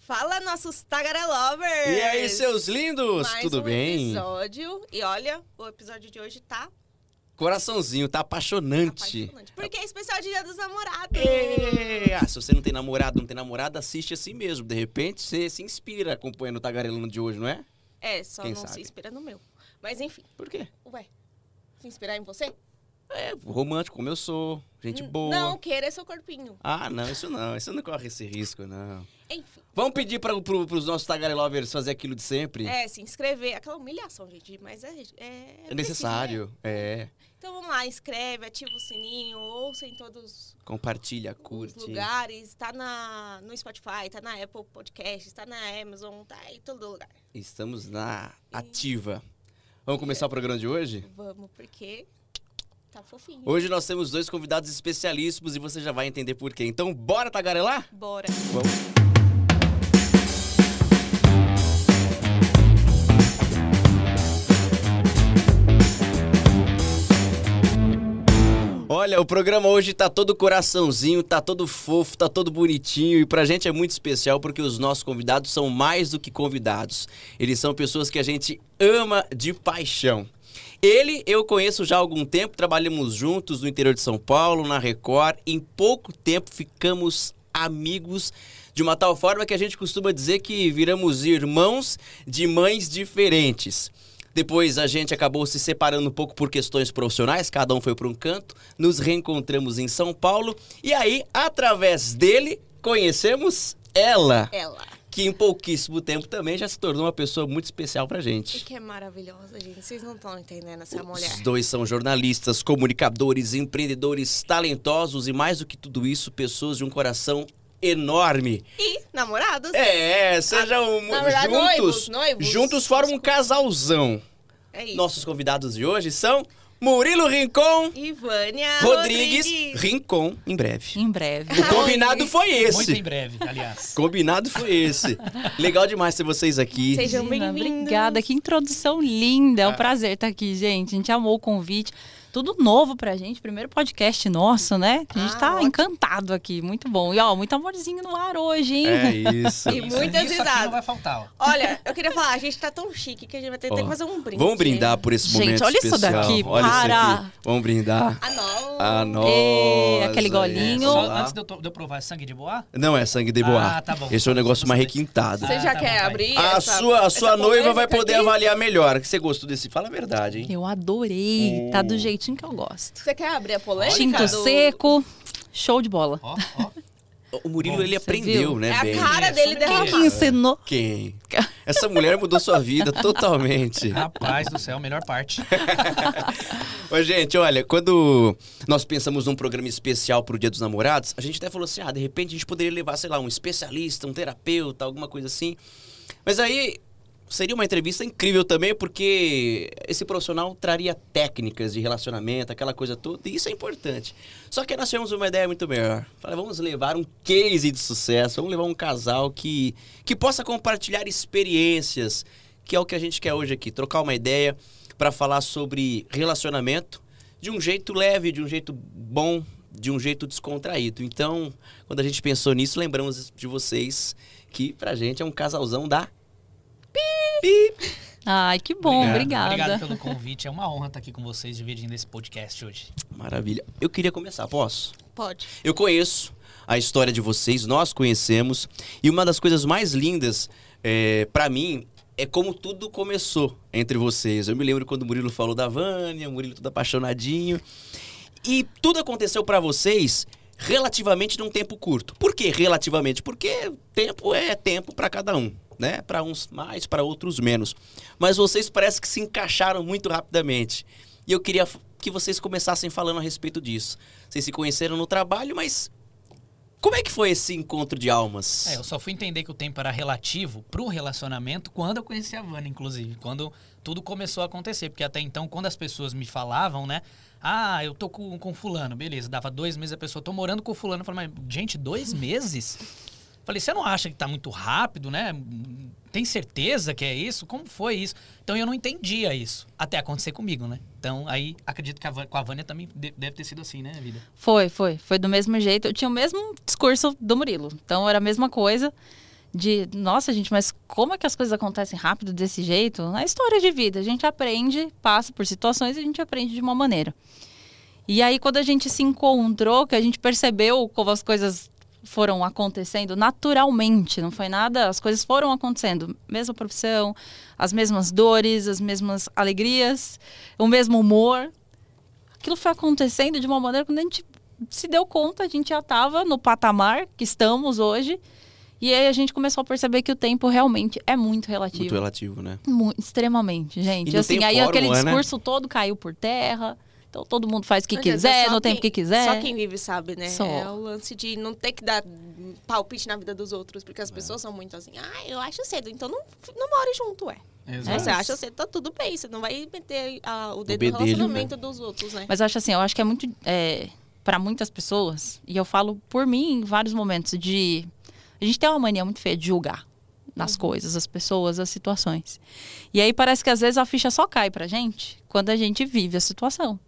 Fala, nossos tagarelovers! E aí, seus lindos? Mais Tudo um bem? episódio. E olha, o episódio de hoje tá Coraçãozinho, tá apaixonante. apaixonante. Porque é especial Dia dos Namorados. É, ah, se você não tem namorado, não tem namorada, assiste assim mesmo. De repente, você se inspira acompanhando o Tagarelando de hoje, não é? É, só Quem não sabe? se inspira no meu. Mas enfim, Por quê? ué, se inspirar em você? É, romântico como eu sou, gente N- boa. Não, querer seu corpinho. Ah, não, isso não. Isso não corre esse risco, não. Enfim. Vamos pedir para pro, pros nossos Tagarelovers fazer aquilo de sempre? É, se inscrever. Aquela humilhação, gente, mas é. É, É necessário. É. Então vamos lá, inscreve, ativa o sininho, ouça em todos Compartilha, os curte. lugares. Tá na, no Spotify, tá na Apple Podcasts, tá na Amazon, tá em todo lugar. Estamos na ativa. Vamos começar o programa de hoje? Vamos, porque tá fofinho. Hoje nós temos dois convidados especialíssimos e você já vai entender por quê. Então, bora tagarelar? Bora. Vamos. Olha, o programa hoje tá todo coraçãozinho, tá todo fofo, tá todo bonitinho e pra gente é muito especial porque os nossos convidados são mais do que convidados. Eles são pessoas que a gente ama de paixão. Ele eu conheço já há algum tempo, trabalhamos juntos no interior de São Paulo, na Record. Em pouco tempo ficamos amigos de uma tal forma que a gente costuma dizer que viramos irmãos de mães diferentes. Depois a gente acabou se separando um pouco por questões profissionais, cada um foi para um canto, nos reencontramos em São Paulo e aí, através dele, conhecemos ela, Ela. Que em pouquíssimo tempo também já se tornou uma pessoa muito especial pra E gente. que é maravilhosa, gente. Vocês não estão entendendo essa mulher. Os dois são jornalistas, comunicadores, empreendedores talentosos e mais do que tudo isso, pessoas de um coração enorme. E namorados. É, sejam mu- Na verdade, juntos, noivos, noivos. juntos formam um casalzão. É isso. Nossos convidados de hoje são Murilo Rincon, E Vânia Rodrigues, Rincon, em breve. Em breve. O combinado foi Muito esse. em breve, aliás. Combinado foi esse. Legal demais ter vocês aqui. Sejam bem-vindos. Obrigada, que introdução linda. É um prazer estar aqui, gente. A gente amou o convite. Tudo novo pra gente, primeiro podcast nosso, né? A gente Ah, tá ótimo. encantado aqui, muito bom. E ó, muito amorzinho no ar hoje, hein? É isso. E muitas isso aqui risadas. não vai faltar, ó. Olha, eu queria falar, a gente tá tão chique que a gente vai ter, ter Ó, que fazer um brinde. Vamos brindar por esse Gente, momento olha isso especial. daqui, olha para. Isso aqui. Vamos brindar. Ah. A nossa. Ê, aquele golinho. Só Olá. antes de eu, de eu provar, é sangue de boa? Não é sangue de boa. Ah, tá bom. Esse é um negócio mais requintado. Você Ah, já tá quer bom, abrir A essa, sua, a sua noiva vai poder aqui? avaliar melhor. Você gostou desse? Fala a verdade, hein? Eu adorei. Tá Oh. do jeitinho que eu gosto. Você quer abrir a polêmica? Tinto do- seco, show de bola. Ó, ó. O Murilo, Bom, ele aprendeu, viu? né, É a bem? cara dele sobre Quem que derramada. ensinou? Quem? Essa mulher mudou sua vida totalmente. Rapaz do céu, melhor parte. Ô, gente, olha, quando nós pensamos num programa especial pro Dia dos Namorados, a gente até falou assim, ah, de repente a gente poderia levar, sei lá, um especialista, um terapeuta, alguma coisa assim. Mas aí seria uma entrevista incrível também, porque esse profissional traria técnicas de relacionamento, aquela coisa toda, e isso é importante. Só que nós tivemos uma ideia muito melhor. Falei, vamos levar um case de sucesso, vamos levar um casal que, que possa compartilhar experiências, que é o que a gente quer hoje aqui, trocar uma ideia para falar sobre relacionamento de um jeito leve, de um jeito bom, de um jeito descontraído. Então, quando a gente pensou nisso, lembramos de vocês que pra gente é um casalzão da Pi. Ai, que bom, obrigada. Obrigado pelo convite. É uma honra estar aqui com vocês dividindo esse podcast hoje. Maravilha. Eu queria começar, posso? Pode. Eu conheço a história de vocês, nós conhecemos, e uma das coisas mais lindas é, para mim é como tudo começou entre vocês. Eu me lembro quando o Murilo falou da Vânia, o Murilo todo apaixonadinho, e tudo aconteceu para vocês relativamente num tempo curto. Por que relativamente? Porque tempo é tempo para cada um, né? Para uns mais, para outros menos. Mas vocês parece que se encaixaram muito rapidamente. E eu queria que vocês começassem falando a respeito disso. Vocês se conheceram no trabalho, mas como é que foi esse encontro de almas? É, eu só fui entender que o tempo era relativo pro relacionamento quando eu conheci a Vânia, inclusive. Quando tudo começou a acontecer. Porque até então, quando as pessoas me falavam, né? Ah, eu tô com, com fulano, beleza. Dava dois meses a pessoa, tô morando com fulano. Eu falei, mas, gente, dois meses? Falei, você não acha que tá muito rápido, né? Tem certeza que é isso? Como foi isso? Então eu não entendia isso. Até acontecer comigo, né? Então aí acredito que a, com a Vânia também de- deve ter sido assim, né, vida? Foi, foi. Foi do mesmo jeito. Eu tinha o mesmo discurso do Murilo. Então era a mesma coisa de, nossa, gente, mas como é que as coisas acontecem rápido desse jeito? Na história de vida, a gente aprende, passa por situações e a gente aprende de uma maneira. E aí, quando a gente se encontrou, que a gente percebeu como as coisas foram acontecendo naturalmente, não foi nada, as coisas foram acontecendo. Mesma profissão, as mesmas dores, as mesmas alegrias, o mesmo humor. Aquilo foi acontecendo de uma maneira quando a gente se deu conta, a gente já estava no patamar que estamos hoje. E aí a gente começou a perceber que o tempo realmente é muito relativo. Muito relativo, né? Mu- extremamente, gente. E assim, aí aquele né? discurso todo caiu por terra. Então todo mundo faz o que Mas, quiser, só no tempo quem- que quiser. Só quem vive sabe, né? Só. É o lance de não ter que dar palpite na vida dos outros, porque as pessoas são muito assim, ah, eu acho cedo, então não, não more junto, ué. Exato. Você acha cedo, tá tudo bem, você não vai meter ah, o dedo bedelho, no relacionamento dos outros, né? Mas eu acho assim, eu acho que é muito. É, para muitas pessoas, e eu falo por mim em vários momentos, de. A gente tem uma mania muito feia de julgar nas coisas, as pessoas, as situações. E aí parece que às vezes a ficha só cai pra gente quando a gente vive a situação.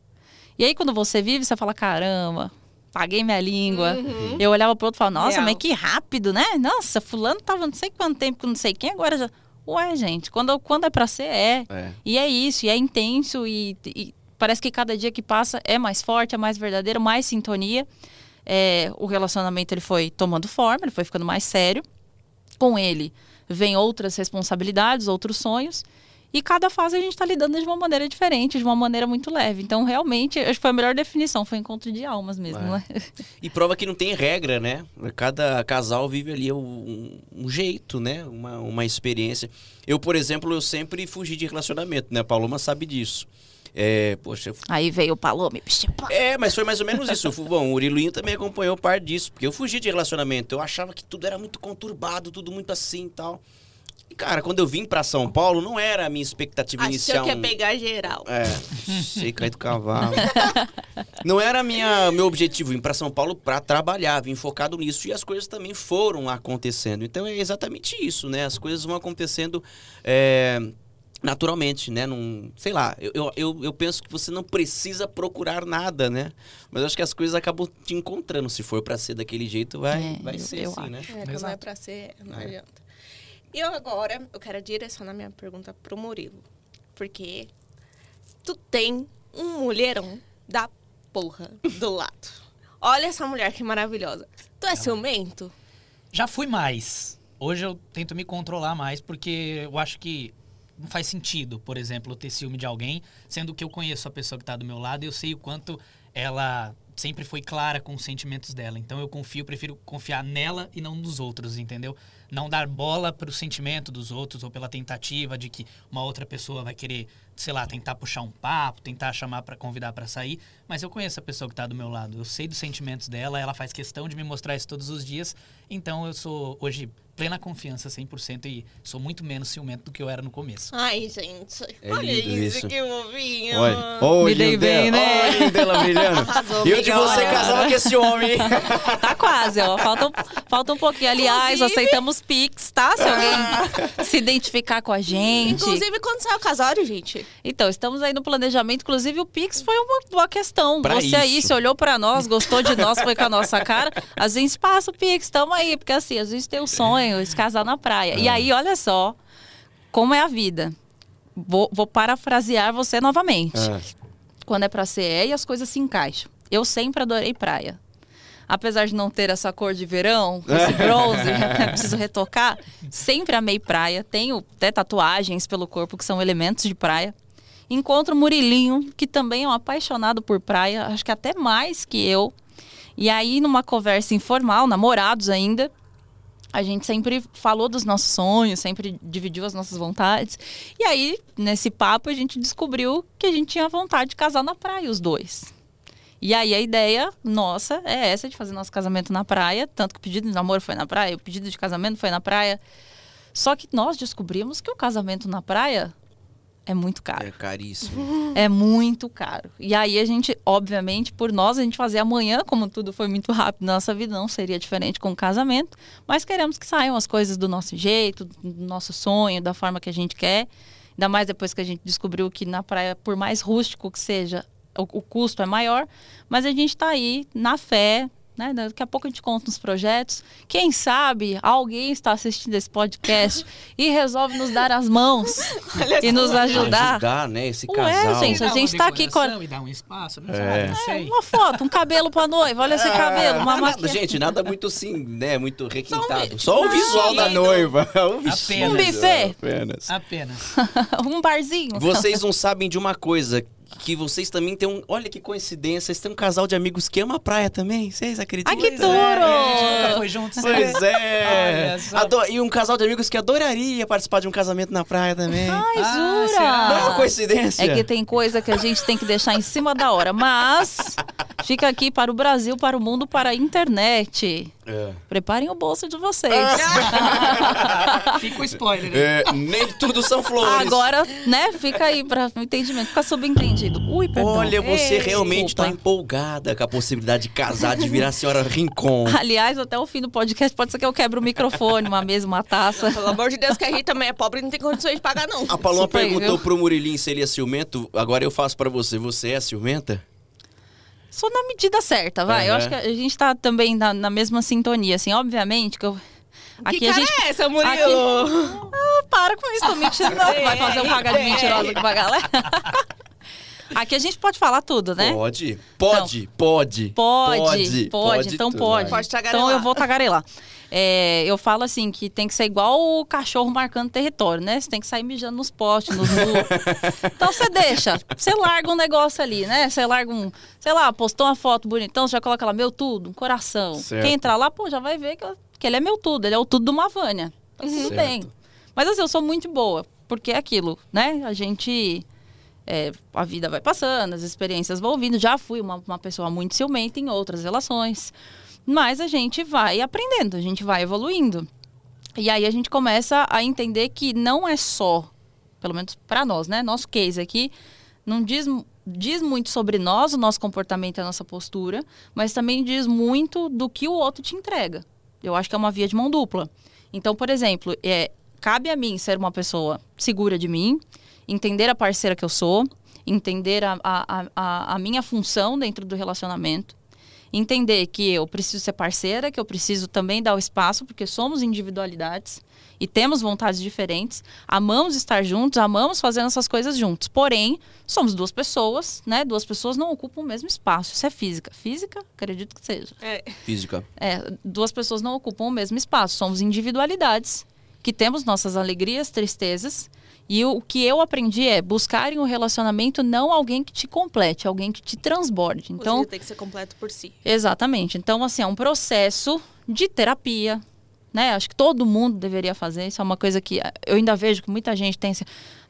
E aí quando você vive, você fala: caramba, paguei minha língua. Uhum. Eu olhava pro outro e falava: nossa, Real. mas que rápido, né? Nossa, fulano tava não sei quanto tempo com não sei quem, agora já. Ué, gente, quando, quando é pra ser, é. É. E é isso, e é intenso, e, e parece que cada dia que passa é mais forte, é mais verdadeiro, mais sintonia. É, o relacionamento ele foi tomando forma, ele foi ficando mais sério. Com ele vem outras responsabilidades, outros sonhos. E cada fase a gente está lidando de uma maneira diferente, de uma maneira muito leve. Então, realmente, acho que foi a melhor definição, foi encontro de almas mesmo, É. né? E prova que não tem regra, né? Cada casal vive ali um, um jeito, né? Uma, uma experiência. Eu, por exemplo, eu sempre fugi de relacionamento, né? A Paloma sabe disso. É, poxa, eu Aí veio o Palome. É, mas foi mais ou menos isso. Bom, o Urilinho também acompanhou parte disso, porque eu fugi de relacionamento. Eu achava que tudo era muito conturbado, tudo muito assim e tal. E, cara, quando eu vim pra São Paulo, não era a minha expectativa Achou inicial. que ia pegar geral. É, sei cair do cavalo. Não era minha, meu objetivo vir para São Paulo para trabalhar, vim focado nisso e as coisas também foram acontecendo. Então é exatamente isso, né? As coisas vão acontecendo é, naturalmente, né? Num, sei lá, eu, eu- eu, penso que você não precisa procurar nada, né? Mas eu acho que as coisas acabam te encontrando. Se for para ser daquele jeito, vai, É, vai ser eu assim, acho. né? É, quando Exato. é pra ser, não É. adianta. E eu agora, eu quero direcionar minha pergunta pro Murilo. Porque tu tem um mulherão da porra do lado. Olha essa mulher que maravilhosa. Tu é ciumento? Já fui mais. Hoje eu tento me controlar mais porque eu acho que não faz sentido, por exemplo, eu ter ciúme de alguém, sendo que eu conheço a pessoa que tá do meu lado e eu sei o quanto ela sempre foi clara com os sentimentos dela. Então eu confio, prefiro confiar nela e não nos outros, entendeu? Não dar bola pro sentimento dos outros ou pela tentativa de que uma outra pessoa vai querer, sei lá, tentar puxar um papo, tentar chamar para convidar para sair, mas eu conheço a pessoa que tá do meu lado. Eu sei dos sentimentos dela, ela faz questão de me mostrar isso todos os dias. Então eu sou hoje plena confiança 100% e sou muito menos ciumento do que eu era no começo. Ai, gente. É olha isso, isso. que fofinho. Olha, olha o Me dei bem, né? olha o brilhando. Arrasou, E eu de você casava com esse homem? Tá quase, ó. Falta, um- falta um pouquinho. Aliás, Inclusive- aceitamos Pix, tá? Se alguém se identificar com a gente. Inclusive, quando sai o casório, gente. Então, estamos aí no planejamento. Inclusive, o Pix foi uma, uma questão. Pra Você aí, isso. se olhou pra nós, gostou de nós, foi com a nossa cara. Às vezes passa o Pix, estamos aí. Porque assim, às vezes tem o sonho de casar na praia. E aí, olha só como é a vida. Vou, vou parafrasear você novamente. Ah, Quando é pra ser, é e as coisas se encaixam. Eu sempre adorei praia. Apesar de não ter essa cor de verão, esse bronze, preciso retocar. Sempre amei praia. Tenho até tatuagens pelo corpo que são elementos de praia. Encontro o Murilinho, que também é um apaixonado por praia, acho que até mais que eu. E aí, numa conversa informal, namorados ainda, a gente sempre falou dos nossos sonhos, sempre dividiu as nossas vontades. E aí, nesse papo, a gente descobriu que a gente tinha vontade de casar na praia, os dois. E aí a ideia nossa é essa de fazer nosso casamento na praia, tanto que o pedido de namoro foi na praia, o pedido de casamento foi na praia. Só que nós descobrimos que o casamento na praia é muito caro. É caríssimo. É muito caro. E aí a gente, obviamente, por nós, a gente fazer amanhã, como tudo foi muito rápido na nossa vida, não seria diferente com o casamento. Mas queremos que saiam as coisas do nosso jeito, do nosso sonho, da forma que a gente quer. Ainda mais depois que a gente descobriu que na praia, por mais rústico que seja, o, o custo é maior. Mas a gente está aí na fé, né? Daqui a pouco a gente conta uns projetos. Quem sabe alguém está assistindo esse podcast e resolve nos dar as mãos Olha e nos só. ajudar. Ajudar, né? Esse Ué, casal. gente, a gente uma tá aqui com E dá um espaço, não, É. sabe, não sei. Uma foto, um cabelo pra noiva. Olha esse cabelo, uma nada, gente, nada muito assim, né? Muito requintado. vi- Só o visual da noiva. O vestido, Um buffet. Apenas. Apenas. um barzinho. Vocês não sabem de uma coisa. Que vocês também têm um. Olha que coincidência, vocês têm um casal de amigos que ama a praia também. Vocês acreditam? Ai, que Pois duro! é. A gente nunca foi junto. Pois é. Olha só. Ado- E um casal de amigos que adoraria participar de um casamento na praia também. Ai, Ah, jura? será? Não é uma coincidência. É que tem coisa que a gente tem que deixar em cima da hora. Mas fica aqui para o Brasil, para o mundo, para a internet. É. Preparem o bolso de vocês. Fica o spoiler. né? É, nem tudo são flores. Agora, né? Fica aí para o entendimento. Fica subentendido. Ui, perdão. Olha, você Ei, realmente está empolgada com a possibilidade de casar, de virar a senhora Rincon. Aliás, até o fim do podcast pode ser que eu quebre o microfone, uma mesa, uma taça. Pelo amor de Deus, que a Rita também é pobre e não tem condições de pagar, não. A Paloma Super, perguntou viu? pro Murilinho se ele é ciumento. Agora eu faço pra você. Você é ciumenta? Só na medida certa, vai. Eu Aham. acho que a gente tá também na, na mesma sintonia, assim, obviamente que eu. Aqui que a cara gente. é essa, Murilo? Ah, para com isso, tô mentindo. Não, vai fazer um pagar de mentirosa aqui pra galera. Aqui a gente pode falar tudo, né? Pode. Pode, pode. Pode, pode, então tudo, pode. vai. Pode tagarelar. Então eu vou tagarelar. É, eu falo assim que tem que ser igual o cachorro marcando território, né? Você tem que sair mijando nos postes, nos muros. então você deixa, você larga um negócio ali, né? Você larga um, sei lá, postou uma foto bonitão, você já coloca lá meu tudo, um coração. Certo. Quem entrar lá, pô, já vai ver que, que ele é meu tudo, ele é o tudo do Mavânia. Tá tudo Certo. bem. Mas assim, eu sou muito boa, porque é aquilo, né? A gente é, a vida vai passando, as experiências vão vindo. Já fui uma, uma pessoa muito ciumenta em outras relações. Mas a gente vai aprendendo, a gente vai evoluindo. E aí a gente começa a entender que não é só, pelo menos para nós, né? Nosso case aqui não diz, diz muito sobre nós, o nosso comportamento a nossa postura, mas também diz muito do que o outro te entrega. Eu acho que é uma via de mão dupla. Então, por exemplo, é, cabe a mim ser uma pessoa segura de mim, entender a parceira que eu sou, entender a, a, a, a minha função dentro do relacionamento, entender que eu preciso ser parceira, que eu preciso também dar o espaço, porque somos individualidades e temos vontades diferentes, amamos estar juntos, amamos fazer essas coisas juntos. Porém, somos duas pessoas, né? Duas pessoas não ocupam o mesmo espaço. Isso é física. Física, acredito que seja. É, Física. É, duas pessoas não ocupam o mesmo espaço. Somos individualidades que temos nossas alegrias, tristezas. E o, que eu aprendi é buscar em um relacionamento não alguém que te complete, alguém que te transborde. então Então, tem que ser completo por si. exatamente. Então, assim, é um processo de terapia, né? Acho que todo mundo deveria fazer. Isso é uma coisa que eu ainda vejo que muita gente tem assim.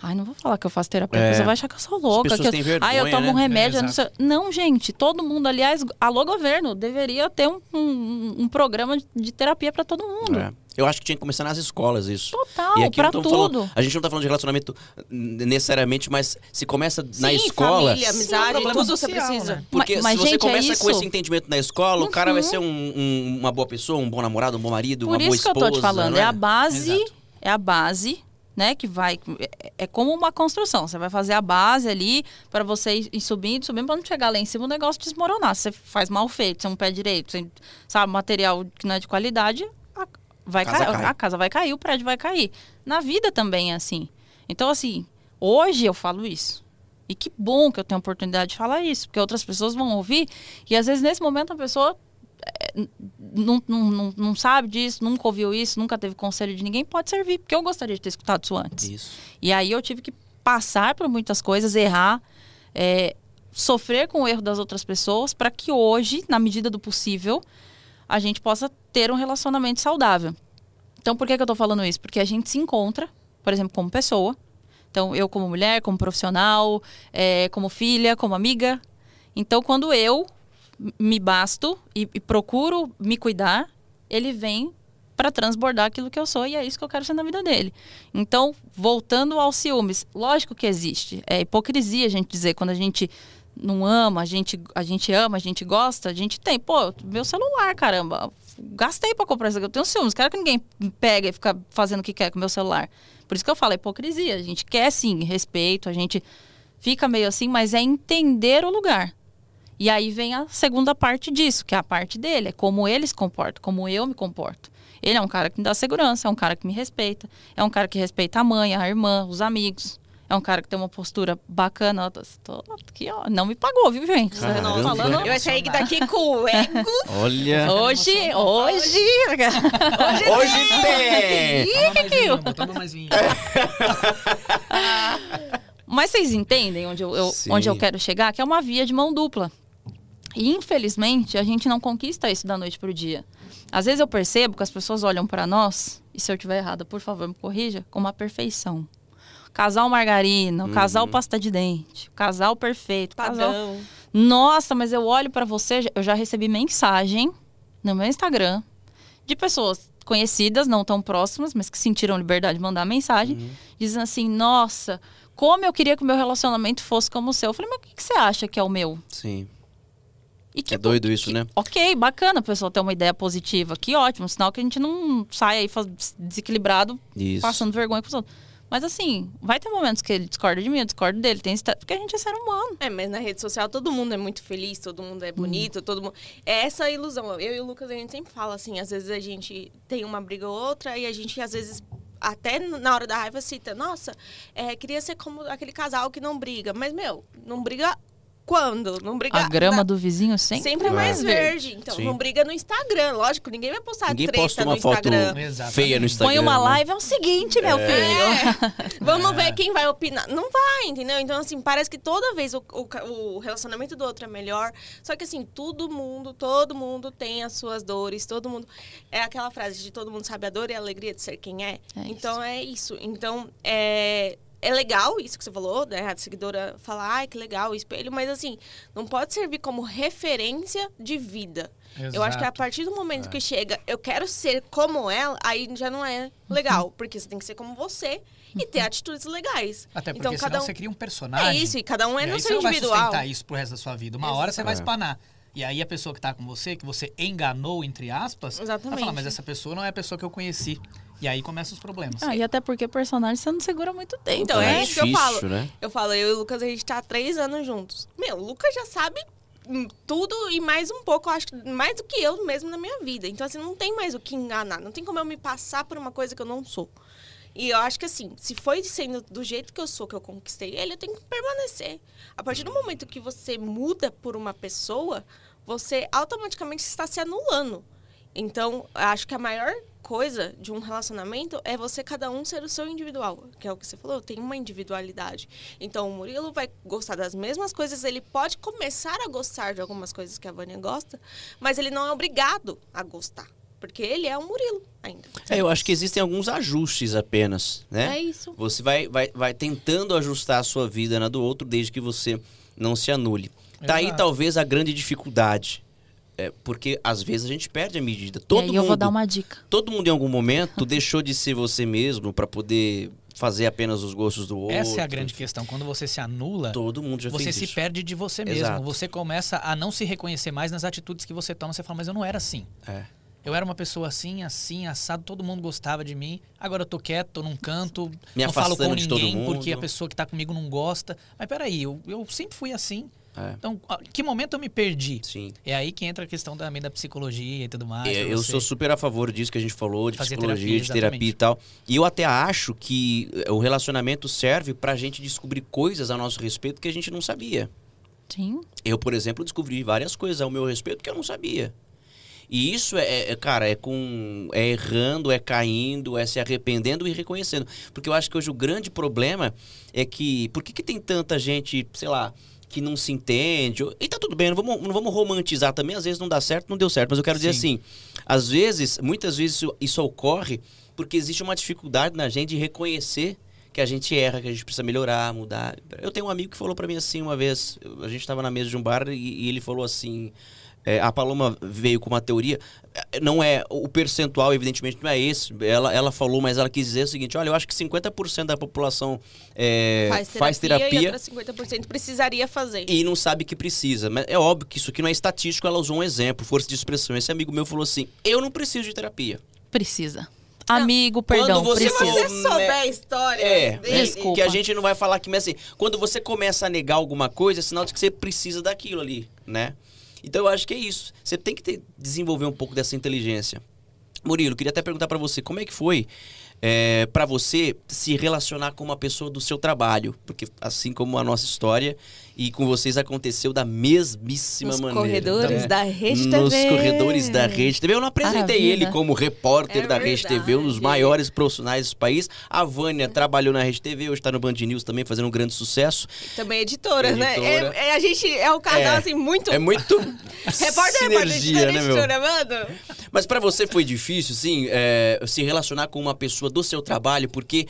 Ai, não vou falar que eu faço terapia, É. porque você vai achar que eu sou louca. que eu- vergonha, Ai, eu tomo um né? remédio. É, não, sei... não, gente, todo mundo, aliás, alô governo, deveria ter um, um, um programa de- terapia para todo mundo. É. Eu acho que tinha que começar nas escolas isso. Total, E aqui pra tamo falando- tudo. a gente não tá falando de relacionamento necessariamente, mas se começa na Sim, escola. família, amizade, problema tudo você precisa. né? Porque Mas- mas, se você gente, é começa com isso. Uhum. esse entendimento na escola, o cara vai ser um- um- uma boa pessoa, um bom namorado, um bom marido, Por uma boa isso que eu esposa. tô te falando, né? é a base, Exato. é a base, né, que vai é, é como uma construção. Você vai fazer a base ali para você ir subindo, subindo para não chegar lá em cima o negócio desmoronar. Se você faz mal feito, você não pé direito, você, sabe, material que não é de qualidade, a, vai Casa cai. a casa vai cair, o prédio vai cair. Na vida também é assim. Então assim, hoje eu falo isso. E que bom que eu tenho a oportunidade de falar isso, porque outras pessoas vão ouvir e às vezes nesse momento a pessoa não, não, não, não sabe disso, nunca ouviu isso, nunca teve conselho de ninguém, pode servir, porque eu gostaria de ter escutado isso antes. Isso. E aí eu tive que passar por muitas coisas, errar, é, sofrer com o erro das outras pessoas, para que hoje, na medida do possível, a gente possa ter um relacionamento saudável. Então, por que, que eu tô falando isso? Porque a gente se encontra, por exemplo, como pessoa. Então, eu como mulher, como profissional, é, como filha, como amiga. Então, quando eu me basto e, e procuro me cuidar, ele vem para transbordar aquilo que eu sou e é isso que eu quero ser na vida dele. Então, voltando aos ciúmes, lógico que existe. É hipocrisia a gente dizer quando a gente não ama, a gente, a gente ama, a gente gosta, a gente tem. Pô, meu celular, caramba. Gastei para comprar isso aqui. Eu tenho ciúmes. Quero que ninguém pegue e fica fazendo o que quer com meu celular. Por isso que eu falo, é hipocrisia. A gente quer sim respeito, a gente fica meio assim, mas é entender o lugar. E aí vem a segunda parte disso, que é a parte dele, é como ele se comporta, como eu me comporto. Ele é um cara que me dá segurança, é um cara que me respeita, é um cara que respeita a mãe, a irmã, os amigos. É um cara que tem uma postura bacana. Tô, tô aqui, ó. Não me pagou, viu, gente? Caramba. Não falando. Eu ia sair daqui com o ego. Olha. Hoje, hoje. Hoje tem! Toma mais vinho, toma mais vinho. Mas vocês entendem onde eu, eu- onde eu quero chegar? Que é uma via de mão dupla. E infelizmente a gente não conquista isso da noite pro dia. Às vezes eu percebo que as pessoas olham pra nós, e se eu estiver errada, por favor, me corrija, com uma perfeição. Casal margarina, o casal pasta de dente, o casal perfeito, o casal. Nossa, mas eu olho pra você, eu já recebi mensagem no meu Instagram de pessoas conhecidas, não tão próximas, mas que sentiram liberdade de mandar mensagem, dizendo assim: "Nossa, como eu queria que o meu relacionamento fosse como o seu". Eu falei: "Mas o que, que você acha que é o meu?" Sim. E que É doido isso, né? OK, bacana a pessoa ter uma ideia positiva, que ótimo, sinal que a gente não sai aí desequilibrado Isso. passando vergonha com os outros. Mas assim, vai ter momentos que ele discorda de mim, eu discordo dele, tem porque a gente é ser humano. É, mas na rede social todo mundo é muito feliz, todo mundo é bonito, todo mundo. É essa a ilusão. Eu e o Lucas, a gente sempre fala assim, às vezes a gente tem uma briga ou outra e a gente, às vezes, até na hora da raiva, cita, nossa, é, queria ser como aquele casal que não briga. Mas, meu, não briga quando? Não briga. A grama na- do vizinho sempre, Sempre mais verde. Então, Sim. não briga no Instagram. Lógico, ninguém vai postar Ninguém treta posta no uma foto Instagram. Feia no Instagram. Põe uma né? live, é o seguinte, meu filho. É. Vamos ver quem vai opinar. Não vai, entendeu? Então, assim, parece que toda vez o, o, o relacionamento do outro é melhor. Só que, assim, todo mundo, todo mundo tem as suas dores, todo mundo. É aquela frase de todo mundo sabe a dor e a alegria de ser quem é. É então, é isso. Então, é. É legal isso que você falou, né? A seguidora falar, ai, que legal, o espelho, mas assim, não pode servir como referência de vida. Eu acho que a Exato. partir do momento que chega, eu quero ser como ela, aí já não é legal. Porque você tem que ser como você e ter atitudes legais. Até porque então, senão cada um... você cria um personagem. É isso, e cada um é e no aí seu você não vai individual. sustentar isso pro resto da sua vida. Uma hora você vai Exato. espanar. E aí a pessoa que tá com você, que você enganou, entre aspas, vai Exatamente. falar, mas essa pessoa não é a pessoa que eu conheci. E aí começam os problemas. Ah, e até porque personagem você não segura muito tempo. Então, né? é isso que eu falo. né? Eu falo, eu e o Lucas, a gente tá há três anos juntos. Meu, o Lucas já sabe hum, tudo e mais um pouco, eu acho, que mais do que eu mesmo na minha vida. Então, assim, não tem mais o que enganar. Não tem como eu me passar por uma coisa que eu não sou. E eu acho que, assim, se foi sendo do jeito que eu sou, que eu conquistei ele, eu tenho que permanecer. A partir do momento que você muda por uma pessoa, você automaticamente está se anulando. Então, eu acho que a maior coisa de um relacionamento é você cada um ser o seu individual, que é o que você falou, tem uma individualidade. Então, o Murilo vai gostar das mesmas coisas, ele pode começar a gostar de algumas coisas que a Vânia gosta, mas ele não é obrigado a gostar, porque ele é o Murilo ainda. É, eu acho que existem alguns ajustes apenas, né? É isso. Você vai, vai, vai tentando ajustar a sua vida na do outro desde que você não se anule. Daí Exato. talvez a grande dificuldade. É, porque às vezes a gente perde a medida. Todo e aí mundo, eu vou dar uma dica. todo mundo em algum momento deixou de ser você mesmo pra poder fazer apenas os gostos do outro. Essa é a grande questão. Quando você se anula, Todo mundo já você se isso. perde de você mesmo. Exato. Você começa a não se reconhecer mais nas atitudes que você toma. Você fala, mas eu não era assim. É. Eu era uma pessoa assim, assim, assado, todo mundo gostava de mim. Agora eu tô quieto, tô num canto, Me não falo com afastando de todo ninguém porque a pessoa que tá comigo não gosta. Mas peraí, eu, eu sempre fui assim. É. Então, a- que momento eu me perdi? Sim. É aí que entra a questão também da psicologia e tudo mais. É, eu sou super a favor disso que a gente falou, de psicologia, terapia, de terapia e tal. E eu até acho que eh, o relacionamento serve pra gente descobrir coisas a nosso respeito que a gente não sabia. Sim. Eu, por exemplo, descobri várias coisas ao meu respeito que eu não sabia. E isso é, é, cara, é com. É errando, é caindo, é se arrependendo e reconhecendo. Porque eu acho que hoje o grande problema é que. Por que, que tem tanta gente, sei lá, que não se entende? E tá tudo bem, não vamos, não vamos romantizar também. Às vezes não dá certo, não deu certo. Mas eu quero dizer Sim. assim: às vezes, muitas vezes isso, isso ocorre porque existe uma dificuldade na gente de reconhecer que a gente erra, que a gente precisa melhorar, mudar. Eu tenho um amigo que falou pra mim assim uma vez, a gente tava na mesa de um bar e, e ele falou assim, é, a Paloma veio com uma teoria, é, não é, o percentual evidentemente não é esse, ela, ela falou, mas ela quis dizer o seguinte, olha, eu acho que 50% da população é, faz terapia, faz terapia e outras 50% precisaria fazer. e não sabe que precisa. Mas é óbvio que isso aqui não é estatístico, ela usou um exemplo, força de expressão. Esse amigo meu falou assim, eu não preciso de terapia. Precisa. Amigo, perdão, Quando você Se precisa. você souber a história É, dele, Desculpa. que a gente não vai falar aqui, mas assim, quando você começa a negar alguma coisa, é sinal de que você precisa daquilo ali, né? Então eu acho que é isso. Você tem que ter- desenvolver um pouco dessa inteligência. Murilo, queria até perguntar pra você, como é que foi é, para você se relacionar com uma pessoa do seu trabalho? Porque assim como a nossa história e com vocês aconteceu da mesmíssima nos maneira. corredores né? da Rede Nos TV. corredores da Rede TV. Eu não apresentei Maravilha. ele como repórter É da Rede TV, um dos maiores profissionais do país. A Vânia trabalhou na Rede TV, hoje está no Band News também, fazendo um grande sucesso. Também editora, né? Editora. É, é- a gente é um casal, É. assim, muito... É muito Repórter, repórter, sinergia, editora, né, meu? mano. Mas pra você foi difícil, sim, é, se relacionar com uma pessoa do seu trabalho, porque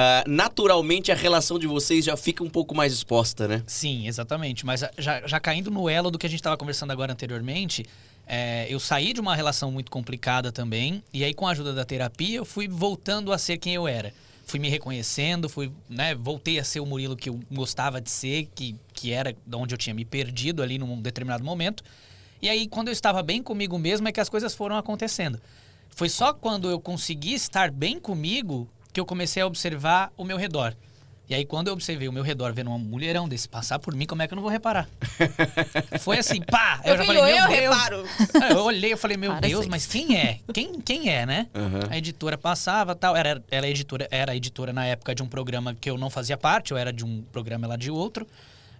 ah, naturalmente a relação de vocês já fica um pouco mais exposta, né? Sim, exatamente. Mas a- já, já caindo no elo do que a gente estava conversando agora anteriormente, é, eu saí de uma relação muito complicada também, e aí com a ajuda da terapia eu fui voltando a ser quem eu era. Fui me reconhecendo, fui, né, voltei a ser o Murilo que eu gostava de ser, que, que era de onde eu tinha me perdido ali num determinado momento. E aí, quando eu estava bem comigo mesmo, é que as coisas foram acontecendo. Foi só quando eu consegui estar bem comigo que eu comecei a observar o meu redor. E aí, quando eu observei o meu redor vendo um mulherão desse passar por mim, como é que eu não vou reparar? Foi assim, pá! Eu, já filho, falei, meu eu Deus. reparo. É, Eu olhei, eu falei, meu Para, Deus, mas quem é? Quem, quem é, né? Aham. A editora passava tal. Era, era, editora, era editora na época de um programa que eu não fazia parte, eu era de um programa lá de outro,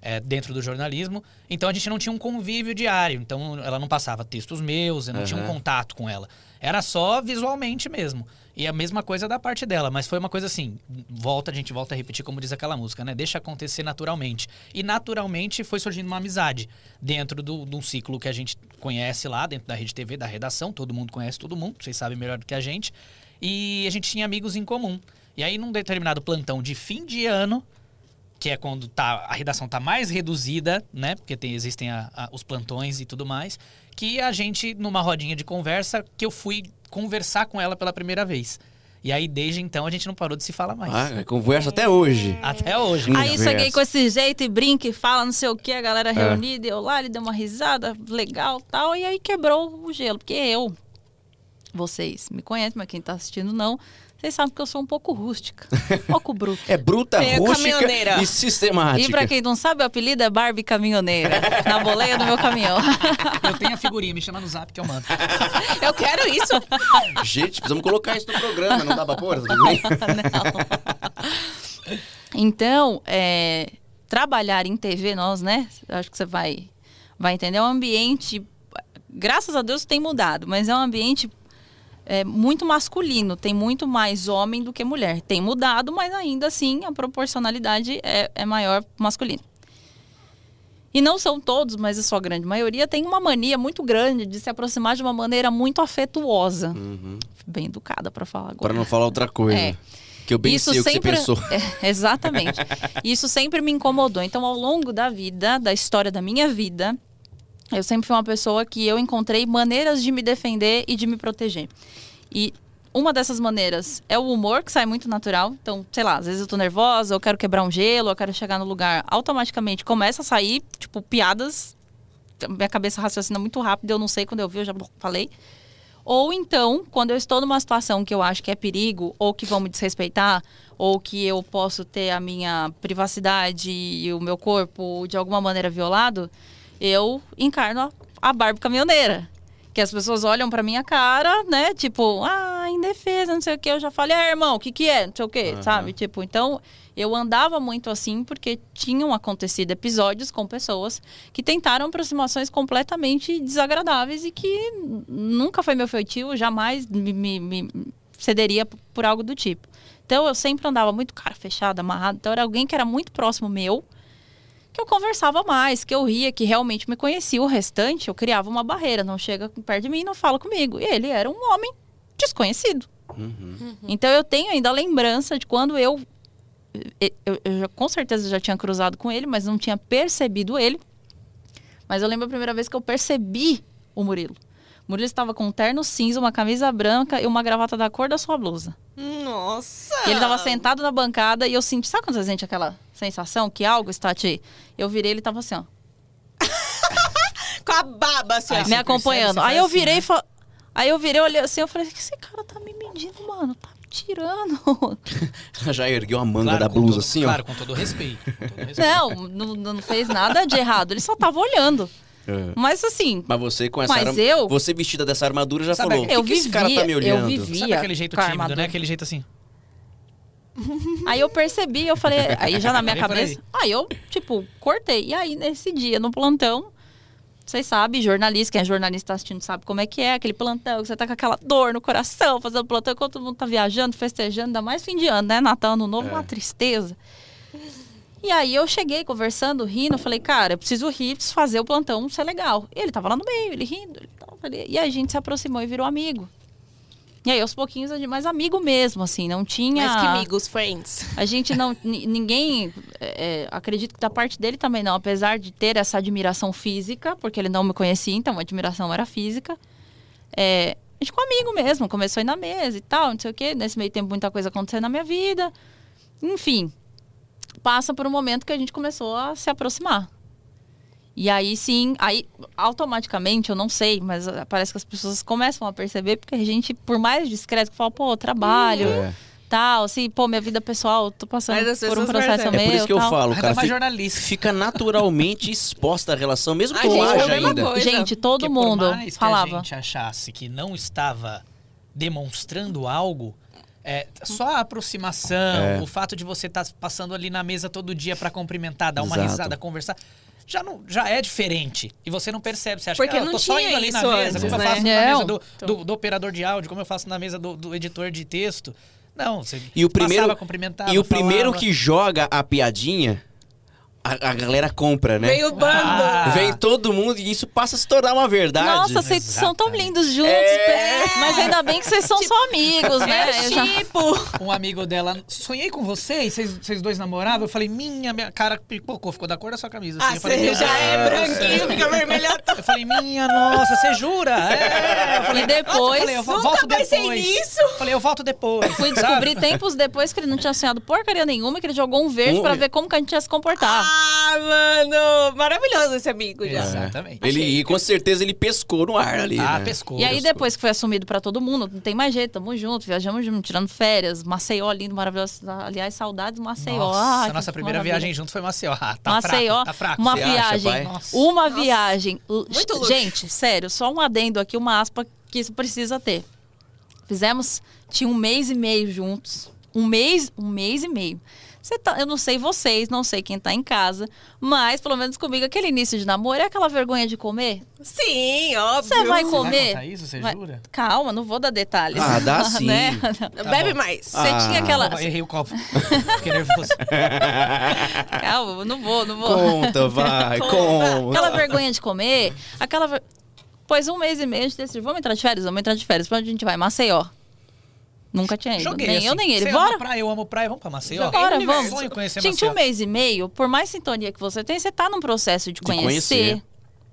é, dentro do jornalismo. Então a gente não tinha um convívio diário. Então ela não passava textos meus, eu não tinha um contato com ela. Era só visualmente mesmo. E a mesma coisa da parte dela, mas foi uma coisa assim, volta, a gente volta a repetir como diz aquela música, né? Deixa acontecer naturalmente. E naturalmente foi surgindo uma amizade dentro do, de um ciclo que a gente conhece lá, dentro da Rede TV, da redação, todo mundo conhece todo mundo, vocês sabem melhor do que a gente. E a gente tinha amigos em comum. E aí, num determinado plantão de fim de ano, que é quando tá, a redação tá mais reduzida, né? Porque tem, existem a- a- os plantões e tudo mais. Que a gente, numa rodinha de conversa, que eu fui conversar com ela pela primeira vez. E aí, desde então, a gente não parou de se falar mais. Ah, conversa até hoje. Até hoje. Aí Conversa. cheguei com esse jeito e brinca e fala, não sei o que, a É. galera reunida, eu lá, ele deu uma risada legal tal, e aí quebrou o gelo. Porque eu, vocês me conhecem, mas quem tá assistindo não, vocês sabem que eu sou um pouco rústica, um pouco bruta. É bruta, Meio rústica caminhoneira. e sistemática. E pra quem não sabe, o apelido é Barbie Caminhoneira, na boleia do meu caminhão. Eu tenho a figurinha, me chama no zap que eu mando. Eu quero isso. Gente, precisamos colocar isso no programa, não dá pra pôr? Então, é, trabalhar em TV, nós, né? Acho que você vai, vai entender. É um ambiente, graças a Deus, tem mudado, mas é um ambiente é, muito masculino. Tem muito mais homem do que mulher. Tem mudado, mas ainda assim a proporcionalidade é, é maior masculino. E não são todos, mas a sua grande maioria tem uma mania muito grande de se aproximar de uma maneira muito afetuosa. Uhum. Bem educada para falar agora. Pra não falar outra coisa. É. Que eu bem Isso sei o que você sempre, pensou. É, exatamente. Isso sempre me incomodou. Então, ao longo da vida, da história da minha vida, eu sempre fui uma pessoa que eu encontrei maneiras de me defender e de me proteger. E uma dessas maneiras é o humor, que sai muito natural. Então, sei lá, às vezes eu tô nervosa, eu quero quebrar um gelo, eu quero chegar no lugar, automaticamente começa a sair, tipo, piadas. Minha cabeça raciocina muito rápido, eu não sei quando eu vi, eu já falei. Ou então, quando eu estou numa situação que eu acho que é perigo, ou que vão me desrespeitar, ou que eu posso ter a minha privacidade e o meu corpo de alguma maneira violado, eu encarno a- a Barbie caminhoneira. Que as pessoas olham pra minha cara, né? Tipo, ah, indefesa, não sei o que. Eu já falei, ah, irmão, o que que é? Não sei o que, Aham. sabe? Tipo, então, eu andava muito assim porque tinham acontecido episódios com pessoas que tentaram aproximações completamente desagradáveis e que nunca foi meu feitio, jamais me, me- me cederia por algo do tipo. Então eu sempre andava muito cara fechada, amarrado. Então era alguém que era muito próximo meu, que eu conversava mais, que eu ria, que realmente me conhecia. O restante eu criava uma barreira, não chega perto de mim não fala comigo. E ele era um homem desconhecido. Uhum. Então eu tenho ainda a lembrança de quando eu, eu, eu já- com certeza já tinha cruzado com ele, mas não tinha percebido ele. Mas eu lembro a primeira vez que eu percebi o Murilo. Murilo estava com um terno cinza, uma camisa branca e uma gravata da cor da sua blusa. Nossa! E ele estava sentado na bancada e eu senti, sabe quando você sente aquela sensação que algo está te... Eu virei, ele estava assim, ó, Com a baba, assim, Aí me acompanhando. percebe, você Aí faz eu assim, virei né? e fa... Aí eu virei, olhei assim, eu falei, esse cara tá me medindo, mano, tá me tirando. Ela já ergueu a manga Claro, da blusa todo- assim, Claro, ó. com todo respeito. com todo respeito. Não, não, não fez nada de errado, ele só tava olhando. É. Mas assim, Mas você com essa Mas arma- eu- Você vestida dessa armadura já Sabe falou. O que, que esse cara tá me eu olhando? vivi- Sabe aquele jeito tímido, armadura. né? Aquele jeito assim. Aí eu percebi, eu falei, aí já na minha cabeça, aí eu, tipo, cortei. E aí, nesse dia, no plantão, vocês sabem, jornalista, quem é jornalista tá assistindo sabe como é que é, aquele plantão, que você tá com aquela dor no coração, fazendo plantão, enquanto todo mundo tá viajando, festejando, ainda mais fim de ano, né? Natal, Ano Novo, É. uma tristeza. E aí eu cheguei conversando, rindo, falei, cara, eu preciso rir, preciso fazer o plantão ser legal. E ele tava lá no meio, ele rindo, ele tava ali. E aí a gente se aproximou e virou amigo. E aí, aos pouquinhos, mais amigo mesmo, assim, não tinha... Mais que amigos, friends. A gente não. ni- ninguém. é, é, acredito que da parte dele também não, apesar de ter essa admiração física, porque ele não me conhecia, então a admiração era física. É, a gente ficou amigo mesmo, começou a ir na mesa e tal, não sei o quê. Nesse meio tempo, muita coisa aconteceu na minha vida. Enfim, passa por um momento que a gente começou a se aproximar. E aí sim, aí automaticamente, eu não sei, mas ah, parece que as pessoas começam a perceber, porque a gente, por mais discreto que fala, pô, trabalho, É. tal, assim, pô, minha vida pessoal, tô passando por um processo percebem. É meu. por isso que eu tal. falo, Ainda cara. Fica, jornalista. fica naturalmente exposta a relação, mesmo que A não gente é a haja ainda. coisa. Gente, todo Porque mundo por mais que falava. a gente achasse que não estava demonstrando algo, é, só a aproximação, É. o fato de você estar passando ali na mesa todo dia para cumprimentar, dar uma Exato. risada, conversar, já, não, já é diferente. E você não percebe. Você acha Porque que ah, eu não tô só indo ali na mesa, antes, como eu né? faço na Não. mesa do, do- do operador de áudio, como eu faço na mesa do, do editor de texto. Não, você E o primeiro, passava, cumprimentava, e o primeiro falava. que joga a piadinha, a, a galera compra, né? Veio o bando. Ah. Vem todo mundo e isso passa a se tornar uma verdade. Nossa, vocês são tão lindos juntos. É. Mas ainda bem que vocês são só amigos, né? É já- tipo. Um amigo dela, sonhei com vocês, vocês, dois namoravam. Eu falei, minha, minha cara pipocou, ficou da cor da sua camisa. Ah, Assim. eu falei, já é branquinho, fica vermelhado. Eu falei, minha nossa, você jura? É. Eu falei, E depois, eu falei, eu volto pensei depois. nisso. Eu falei, eu volto depois. Fui descobrir tempos depois que ele não tinha sonhado porcaria nenhuma, que ele jogou um verde Um- pra ver como que a gente ia se comportar. Ah, mano. Maravilhoso esse amigo já. Exatamente. Ele, e com certeza ele pescou no ar ali. Ah, né? pescou. E aí, depois que foi assumido pra todo mundo, não tem mais jeito, tamo junto, viajamos junto, tirando férias, Maceió lindo, maravilhoso. Aliás, saudades Maceió. Nossa, Ai, a nossa primeira maravilha. viagem junto foi Maceió. Ah, tá Maceió, fraco, tá fraco. uma Você acha, viagem? Nossa. uma Nossa. viagem. Muito luxo. Gente, sério, só um adendo aqui, uma aspa que isso precisa ter. Fizemos, tinha um mês e meio juntos, um mês, um mês e meio. Você tá- eu não sei vocês, não sei quem tá em casa, mas pelo menos comigo aquele início de namoro é aquela vergonha de comer. Sim, óbvio. Você vai Você comer? contar isso, você Vai- jura? Calma, não vou dar detalhes. Ah, dá sim. né? Bebe bom. mais. Você Ah. tinha aquela. Opa, errei o copo. Fiquei nervoso. Calma, não vou, não vou. Conta, vai, Conta. conta. Aquela vergonha de comer, aquela. Pois um mês e meio a gente decidiu, vamos entrar de férias? Vamos entrar de férias. Pra onde a gente vai? Maceió. Nunca tinha ido. Joguei nem assim, eu, nem ele. Você Bora? ama praia, eu amo praia, vamos pra Maceió? Bora, no vamos. Sonho conhecer Gente, Maceió. um mês e meio, por mais sintonia que você tem, você tá num processo de, De conhecer, conhecer.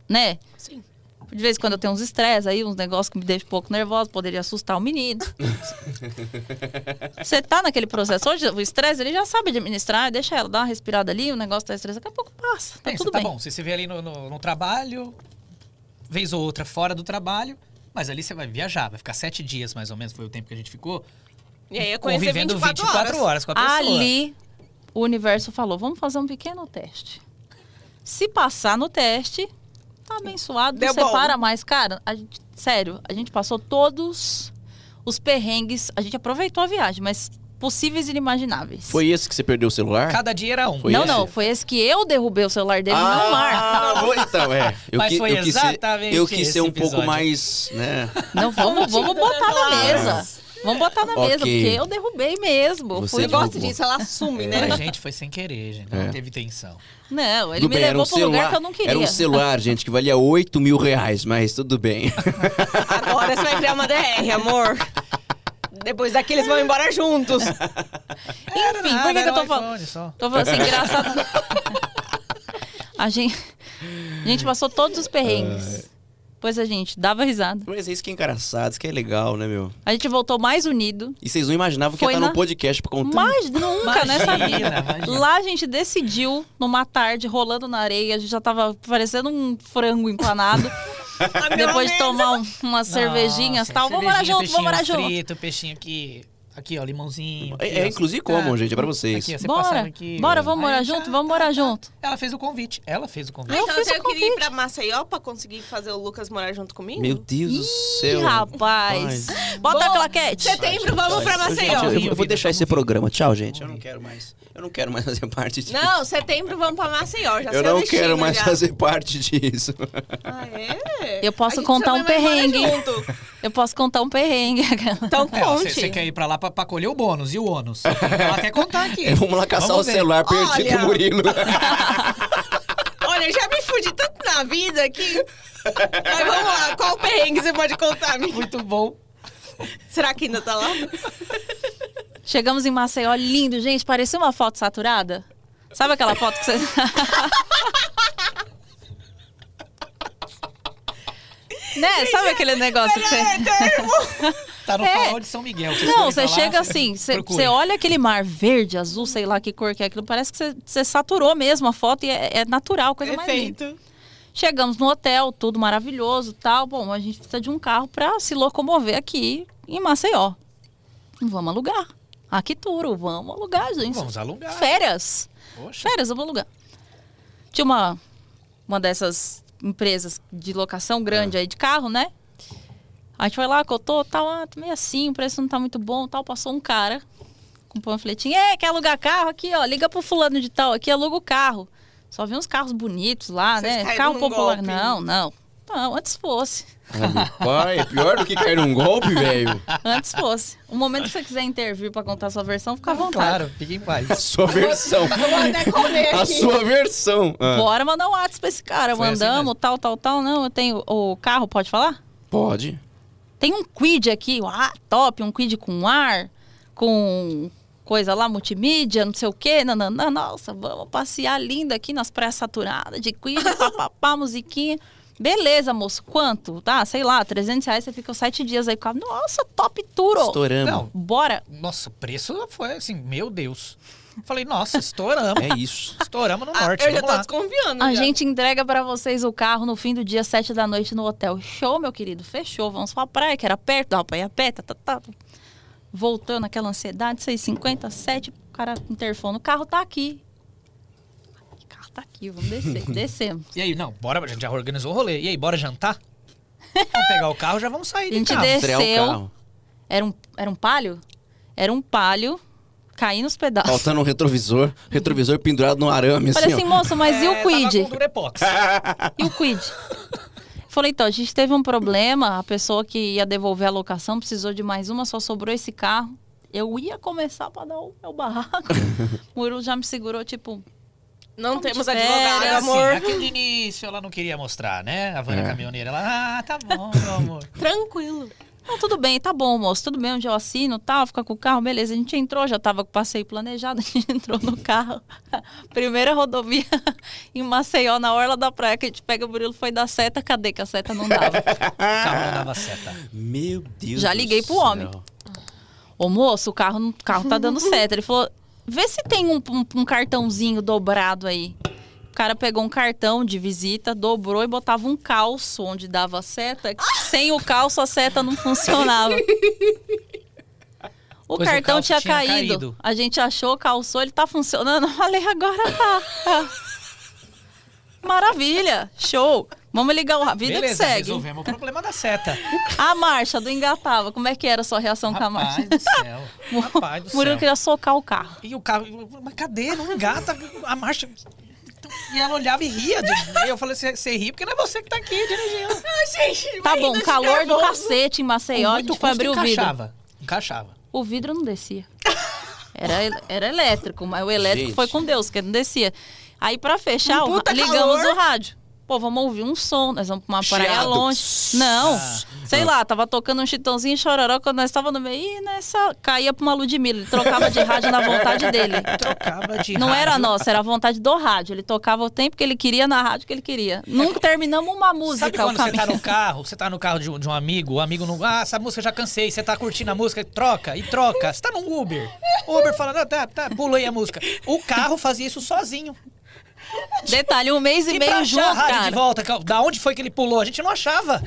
né? Sim. De vez em quando eu tenho uns estresses aí, uns negócios que me deixam um pouco nervosa, poderia assustar o menino. você tá naquele processo. Hoje, o estresse, ele já sabe administrar, deixa ela dar uma respirada ali, o negócio tá estresse, daqui a pouco passa. Tá Pensa, tudo tá bem. bom, você se vê ali no, no- no trabalho, vez ou outra fora do trabalho, mas ali você vai viajar, vai ficar sete dias mais ou menos, foi o tempo que a gente ficou, E aí convivendo 24, 24 horas. horas com a pessoa. Ali, o universo falou: vamos fazer um pequeno teste. Se passar no teste, tá abençoado, Deu não bom. separa mais. Cara, a gente- sério, a gente passou todos os perrengues, a gente aproveitou a viagem, mas possíveis e inimagináveis. Foi esse que você perdeu o celular? Cada dia era um. Foi não, esse? não, foi esse que eu derrubei o celular dele no mar. Ah, vou- então, é. Eu, Mas qui- foi eu quis ser, exatamente eu quis ser um esse pouco episódio. mais, né? Não, vamos, vamos botar na mesa. Vamos botar na Ok. mesa, porque eu derrubei mesmo. Você Fui gosto disso, ela assume, né? Mas, gente, foi sem querer, gente. Não É. teve intenção. Não, ele Tudo me bem, levou um para um lugar celular, que eu não queria. Era um celular, gente, que valia 8 mil reais, mas tudo bem. Agora você vai criar uma DR, amor. Depois daqui eles vão embora juntos. Enfim, nada, por que, que eu tô um falando? Tô falando assim, engraçado. a, gente, a gente passou todos os perrengues. Pois a gente dava risada. Mas é isso que é engraçado, isso que é legal, né, meu? A gente voltou mais unido. E vocês não imaginavam que ia estar no na- podcast pra contar. Mas nunca nessa Imagina, vida. imagina. Lá a gente decidiu, numa tarde, rolando na areia, a gente já tava parecendo um frango empanado. Depois de tomar um- umas cervejinhas e tal. Vamos morar junto, vamos morar peixinho junto. frito, peixinho aqui. Aqui, ó, limãozinho. É, aqui, é, ó. inclusive comam, gente, é pra vocês. Aqui, ó, você Bora, aqui, bora, vamos Aí morar já- junto, vamos morar tá, junto. Ela fez o convite. Ela fez o convite. Eu então fiz eu o queria ir pra Maceió pra conseguir fazer o Lucas morar junto comigo? Meu Deus do Ih, céu. rapaz. Bota Bom, a claquete. Setembro, vamos pra Maceió. eu, eu vou Vida, deixar esse programa. Tchau, gente. Eu não quero mais. Eu não quero mais fazer parte disso. Não, setembro vamos pra Maceió. Já eu não quero mais já. fazer parte disso. Ah, é? Eu posso contar um perrengue. Eu posso contar um perrengue. Então É, conte. Você quer ir pra lá pra, pra colher o bônus. E o ônus? Ela quer contar aqui. Vamos lá caçar Vamos o ver. celular perdido Olha. do Murilo. Olha, já me fudi tanto na vida que... Mas vamos lá, qual perrengue você pode contar, amiga? Muito bom. Será que ainda tá lá? Chegamos em Maceió, lindo, gente. Parecia uma foto saturada. Sabe aquela foto que você. Né? Sabe aquele negócio que você. Tá no É. farol de São Miguel. Não, você lá, chega assim, você olha aquele mar verde, azul, sei lá que cor que é aquilo, parece que você- você saturou mesmo a foto e é, é natural, coisa mais linda. Perfeito. Chegamos no hotel, tudo maravilhoso tal. Bom, a gente precisa de um carro pra se locomover aqui em Maceió. Vamos alugar. Arquituro, vamos alugar, gente. Vamos alugar. Férias. Poxa. Férias, eu vou alugar. Tinha uma, uma dessas empresas de locação grande aí de carro, né? A gente foi lá, cotou, tal, ah, tá meio assim, o preço não tá muito bom, tal. Passou um cara com um panfletinho. É, quer alugar carro? Aqui, ó, liga pro fulano de tal, aqui aluga o carro. Só vi uns carros bonitos lá, Vocês né? Carro popular. golpe. Não, não. Não, antes fosse. Pai, é pior do que cair num golpe, velho. Antes fosse. O momento que você quiser intervir pra contar a sua versão, fica à vontade. Claro, fique em paz. A sua versão. Eu vou até comer A aqui. sua versão. Ah, Bora mandar um WhatsApp pra esse cara. Foi assim Mandamos, mesmo. tal, tal, tal. Não, eu tenho o carro, pode falar? Pode. Tem um quid aqui, ah, top, um quid com ar, com coisa lá, multimídia, não sei o quê, nananã, nossa, vamos passear lindo aqui nas praias saturadas de quid, papapá, musiquinha. Beleza, moço, quanto? Tá, sei lá, 300 reais, você fica os sete dias aí com o carro. Nossa, top tour! ó. Estouramos. Não, Bora! nossa, o preço foi assim, meu Deus. Falei, nossa, estouramos. É isso. Estouramos no Ah, norte, eu já tô lá. desconfiando. A já. gente entrega pra vocês o carro no fim do dia, sete da noite, no hotel. Show, meu querido, fechou. Vamos pra praia, que era perto, dava pra ir a pé, tá, tá, tá. Voltando naquela ansiedade, 6h50, 7, o cara interfone, o carro tá aqui. O tá aqui, vamos descer. Descemos. E aí, não, bora, a gente já organizou o rolê. E aí, bora jantar? Vamos pegar o carro, já vamos sair A de gente carro. o Desceu. carro. Era um, era um palio? Era um palio, caí nos pedaços. Faltando um retrovisor. Retrovisor pendurado no arame, Falei assim, assim, moço, mas e É, o quid? Tava com Durepox. E o quid? Falei, então, a gente teve um problema, a pessoa que ia devolver a locação precisou de mais uma, só sobrou esse carro. Eu ia começar pra dar o meu barraco. o Murilo já me segurou, tipo, Não temos advogado. Assim, amor. aqui de início ela não queria mostrar, né? A Vânia É. caminhoneira. Ela, ah, tá bom, meu amor. Tranquilo. não, tudo bem, tá bom, moço, tudo bem, onde eu assino, tal, fica com o carro, beleza. A gente entrou, já tava com o passeio planejado, a gente entrou no carro. Primeira rodovia em Maceió, na orla da praia, que a gente pega o Murilo, foi dar seta, cadê que a seta não dava? O carro não dava seta. Meu Deus Já do liguei pro céu. homem. Ô moço, o carro, o carro tá dando seta. Ele falou: vê se tem um, um- um cartãozinho dobrado aí. O cara pegou um cartão de visita, dobrou e botava um calço onde dava seta. Sem o calço, a seta não funcionava. O Pois o cartão calço tinha, tinha caído. caído. A gente achou, calçou, ele tá funcionando. Eu falei, agora tá. Maravilha, show. Vamos ligar o a vida Beleza, que segue. resolvemos o problema da seta. A marcha do engatava, como é que era a sua reação com a marcha? Rapaz do céu. Rapaz do O Murilo céu. queria socar o carro. E o carro, mas cadê? Não engata a marcha. E ela olhava e ria. De... E eu falei, você ri porque não é você que tá aqui dirigindo. Ai, gente, Tá bom, calor do cacete em Maceió, a gente foi abrir o vidro. encaixava. Encaixava. O vidro não descia. Era, era elétrico, mas o elétrico Gente. foi com Deus, que não descia. Aí, pra fechar, Um o- ligamos calor. o rádio. Pô, vamos ouvir um som, nós vamos pra uma praia Chiado. longe. Não, Ah. sei lá, tava tocando um chitãozinho e chororó quando nós tava no meio e nessa caía pra uma Ludmilla. Ele trocava de rádio na vontade dele. Trocava de Não era rádio. nossa, era a vontade do rádio. Ele tocava o tempo que ele queria na rádio que ele queria. Nunca terminamos uma música. Sabe quando você tá no carro, você tá no carro de um, de um amigo, o amigo não. Ah, essa música eu já cansei. Você tá curtindo a música, troca e troca. Você tá num Uber. O Uber fala, não, tá, tá, pula aí a música. O carro fazia isso sozinho. Detalhe, um mês e, E meio junto, achar a rádio de cara. volta, da onde foi que ele pulou? A gente não achava.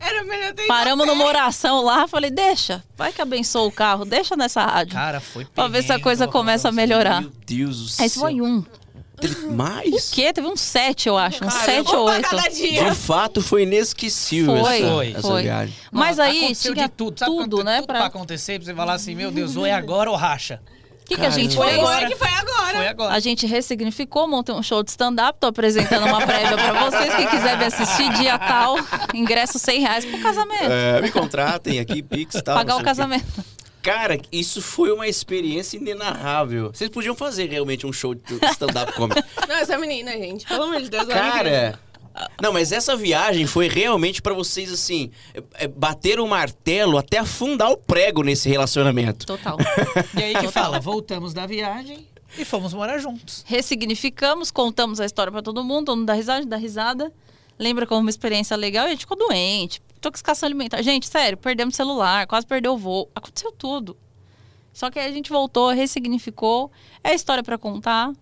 Era melhor ter Paramos numa oração lá, falei, deixa, vai que abençoa o carro, deixa nessa rádio. Cara, foi Pra ver se a perrengue, coisa começa a melhorar. Meu Deus do céu. Esse foi um. Mais? O quê? Teve uns sete, eu acho. Uns Caramba. sete ou Um oito. cada dia. De fato, foi inesquecível Foi, essa, Foi. essa foi. viagem. Mas Não, aí aconteceu tinha de tudo, sabe tudo, quando tem né? Tudo pra- pra acontecer, pra você falar assim, meu Deus, ou é agora ou racha. O que, que a gente. Foi fez? agora que foi agora. Foi agora. A gente ressignificou, montei um show de stand-up, tô apresentando uma prévia pra vocês. Quem quiser me assistir, dia tal, ingresso 100 reais pro casamento. É, me contratem aqui, Pix e tal. Pagar o casamento. Cara, isso foi uma experiência inenarrável. Vocês podiam fazer realmente um show de stand-up comedy. Não, essa menina, gente. Pelo amor de Deus. é. Cara. Não, mas essa viagem foi realmente pra vocês, assim, é, é, bater o martelo até afundar o prego nesse relacionamento. Total. E aí que fala, voltamos da viagem e fomos morar juntos. Ressignificamos, contamos a história pra todo mundo, todo mundo dá risada, dá risada. Lembra como uma experiência legal e a gente ficou doente. Intoxicação alimentar. Gente, sério, perdemos celular, quase perdeu o voo. Aconteceu tudo. Só que aí a gente voltou, ressignificou. É história pra contar.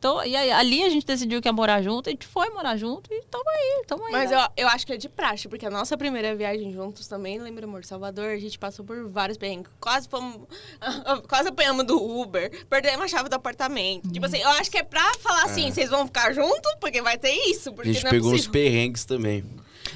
Então, e aí, ali a gente decidiu que ia morar junto, a gente foi morar junto e tamo aí, tamo aí. Mas né? eu, eu acho que é de praxe, porque a nossa primeira viagem juntos também, lembra, amor? Salvador, a gente passou por vários perrengues. Quase fomos. Quase apanhamos do Uber, perdemos a chave do apartamento. Tipo assim, eu acho que é pra falar assim, vocês vão ficar juntos, porque vai ter isso. A Porque gente não é pegou uns possível. perrengues também.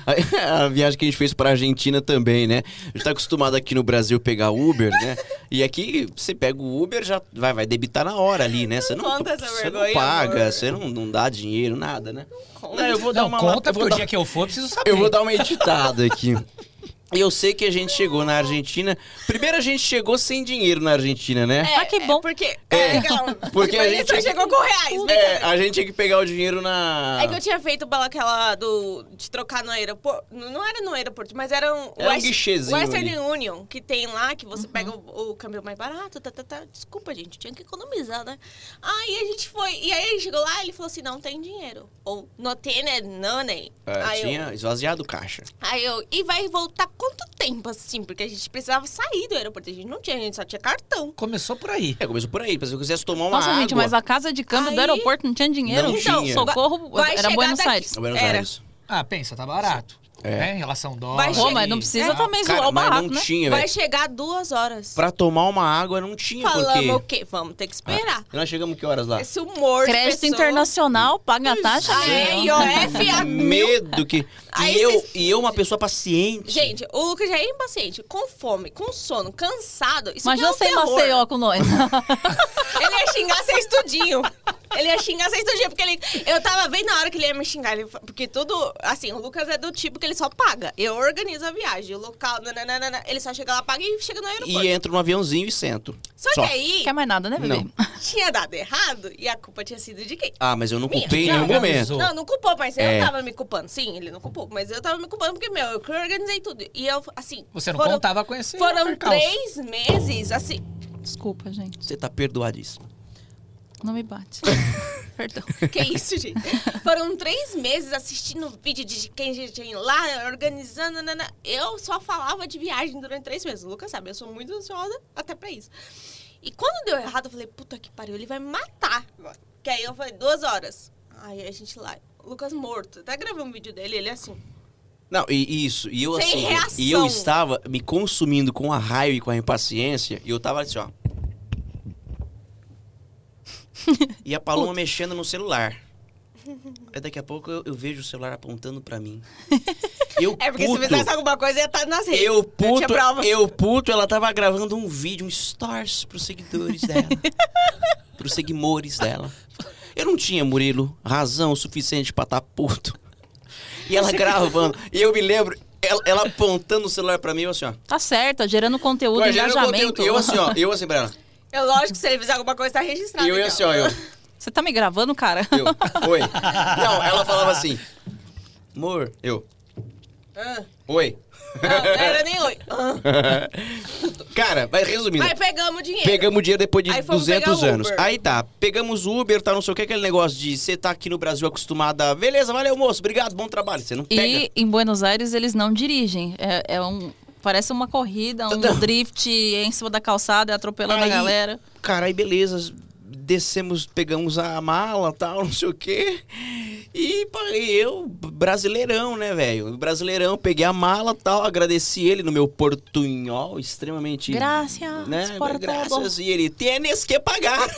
A, a viagem que a gente fez pra Argentina também, né? A gente tá acostumado aqui no Brasil pegar Uber, né? E aqui você pega o Uber, já vai, vai debitar na hora ali, né? Você não, conta essa você não paga, amor. você não, não dá dinheiro, nada, né? Conta. Não, eu vou dar Não, uma conta, porque o dar- dia que eu for, eu preciso saber. Eu vou dar uma editada aqui. E eu sei que a gente chegou na Argentina. Primeiro a gente chegou sem dinheiro na Argentina, né? Ah, que bom. É, porque. É, É, legal. porque a gente- só chegou com reais. É, brincadeira. a gente tinha que pegar o dinheiro na. É que eu tinha feito aquela do de trocar no aeroporto. Não era no aeroporto, mas era um, Era um guichezinho Western ali. Union, que tem lá, que você pega o, o câmbio mais barato. Tá, tá, tá. Desculpa, gente, tinha que economizar, né? Aí a gente foi. E aí ele chegou lá e ele falou assim: não tem dinheiro. Ou não tem né, money. É, aí, tinha eu, esvaziado o caixa. aí eu. E vai voltar quanto tempo assim? Porque a gente precisava sair do aeroporto. A gente não tinha, a gente só tinha cartão. Começou por aí. É, começou por aí. Se eu quisesse tomar uma Nossa, água... gente, mas a casa de câmbio do Aí- aeroporto não tinha dinheiro? Não Então, tinha. Socorro, Vai era Buenos daqui- Aires. Buenos Era. Aires. Ah, pensa, tá barato. É. Né? Em relação dólar. Vai mas não precisa É. também Cara, zoar o mas barato, não né? tinha, Vai velho. chegar duas horas. Pra tomar uma água não tinha, Falamos porque... o quê? Vamos ter que esperar. E nós chegamos que horas lá? Esse humor Crédito de pessoa. internacional, paga a taxa. Aí, né? IOF a mil. Medo que... Aí E eu, vocês- e eu, uma pessoa paciente. Gente, o Lucas já é impaciente, com fome, com sono, cansado. Isso Imagina aqui é você um em terror. Maceió com nós. Ele ia xingar sem estudinho. Ele ia xingar sem estudinho, porque ele... Eu tava vendo na hora que ele ia me xingar. ele- porque tudo... Assim, o Lucas é do tipo que ele só paga. Eu organizo a viagem, o local... nananana, ele só chega lá, paga e chega no aeroporto. E entro no aviãozinho e sento. Só, Só. que aí, Quer mais nada, né, bebê? Não. tinha dado errado e a culpa tinha sido de quem? Ah, mas eu não Minha, culpei em nenhum momento. Não, não culpou, mas É. eu tava me culpando. Sim, ele não culpou, mas eu tava me culpando porque, meu, eu que organizei tudo. E eu, assim. Você não foram, contava com esse Foram percalço. três meses, assim. Desculpa, gente. Você tá perdoadíssimo. Não me bate. Perdão. Que isso, gente? Foram três meses assistindo vídeo de quem tinha lá, organizando. nanana. Eu só falava de viagem durante três meses. O Lucas sabe, eu sou muito ansiosa até pra isso. E quando deu errado, eu falei, puta que pariu, ele vai me matar. Que aí eu falei, duas horas. Aí a gente lá, o Lucas morto. Até gravei um vídeo dele, ele assim. Não, e isso, e eu Sem assim, reação. e eu estava me consumindo com a raiva e com a impaciência, e eu tava assim, ó. e a Paloma mexendo no celular. Aí daqui a pouco eu, eu vejo o celular apontando pra mim. Eu É porque puto, se fizesse alguma coisa ia estar nas redes. eu puto, prova. eu puto, ela tava gravando um vídeo, um stories pros seguidores dela. pros seguidores dela. Eu não tinha, Murilo, razão suficiente pra estar puto. E ela gravando. E eu me lembro, ela, ela apontando o celular pra mim, eu assim, ó. Tá certo, tá gerando conteúdo, Imagina o engajamento. conteúdo. Eu assim, ó, eu assim pra ela. É lógico que se ele fizer alguma coisa, tá registrado. E eu ia aqui, assim, ó, eu. Você tá me gravando, cara? Eu, oi. Não, ela falava assim, amor, eu, Ah, oi. não, não era nem oi. Ah, Cara, mas resumindo, Mas pegamos o dinheiro. pegamos o dinheiro depois de Aí fomos 200 pegar o anos. Aí tá, pegamos o Uber, tá, não sei o que, aquele negócio de você tá aqui no Brasil acostumado a, beleza, valeu moço, obrigado, bom trabalho. Você não pega. E em Buenos Aires eles não dirigem. É, é um. Parece uma corrida, um Não. drift em cima da calçada, atropelando Aí- a galera. Cara, aí beleza, descemos, pegamos a mala tal, não sei o quê. E eu, brasileirão, né, velho? Brasileirão, peguei a mala tal, agradeci ele no meu portunhol, extremamente. Graças Né? Graças. E ele, tienes que pagar.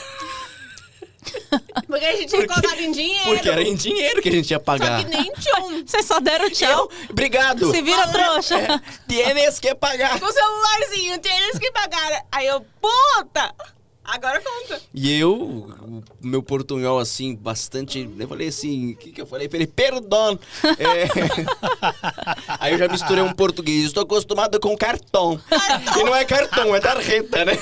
Porque a gente tinha colocado em dinheiro. Porque era em dinheiro que a gente ia Só pagar. que nem tchum. Vocês só deram tchau. Obrigado. Se vira trouxa. Tienes que pagar. Com o celularzinho, tem eles que pagaram. Aí eu, puta! Agora conta. E eu, meu portunhol, assim, bastante. Eu falei assim, o que, que eu falei ele? Perdão. É... Aí eu já misturei um português. Estou acostumado com cartão. E não é cartão, é tarjeta, né?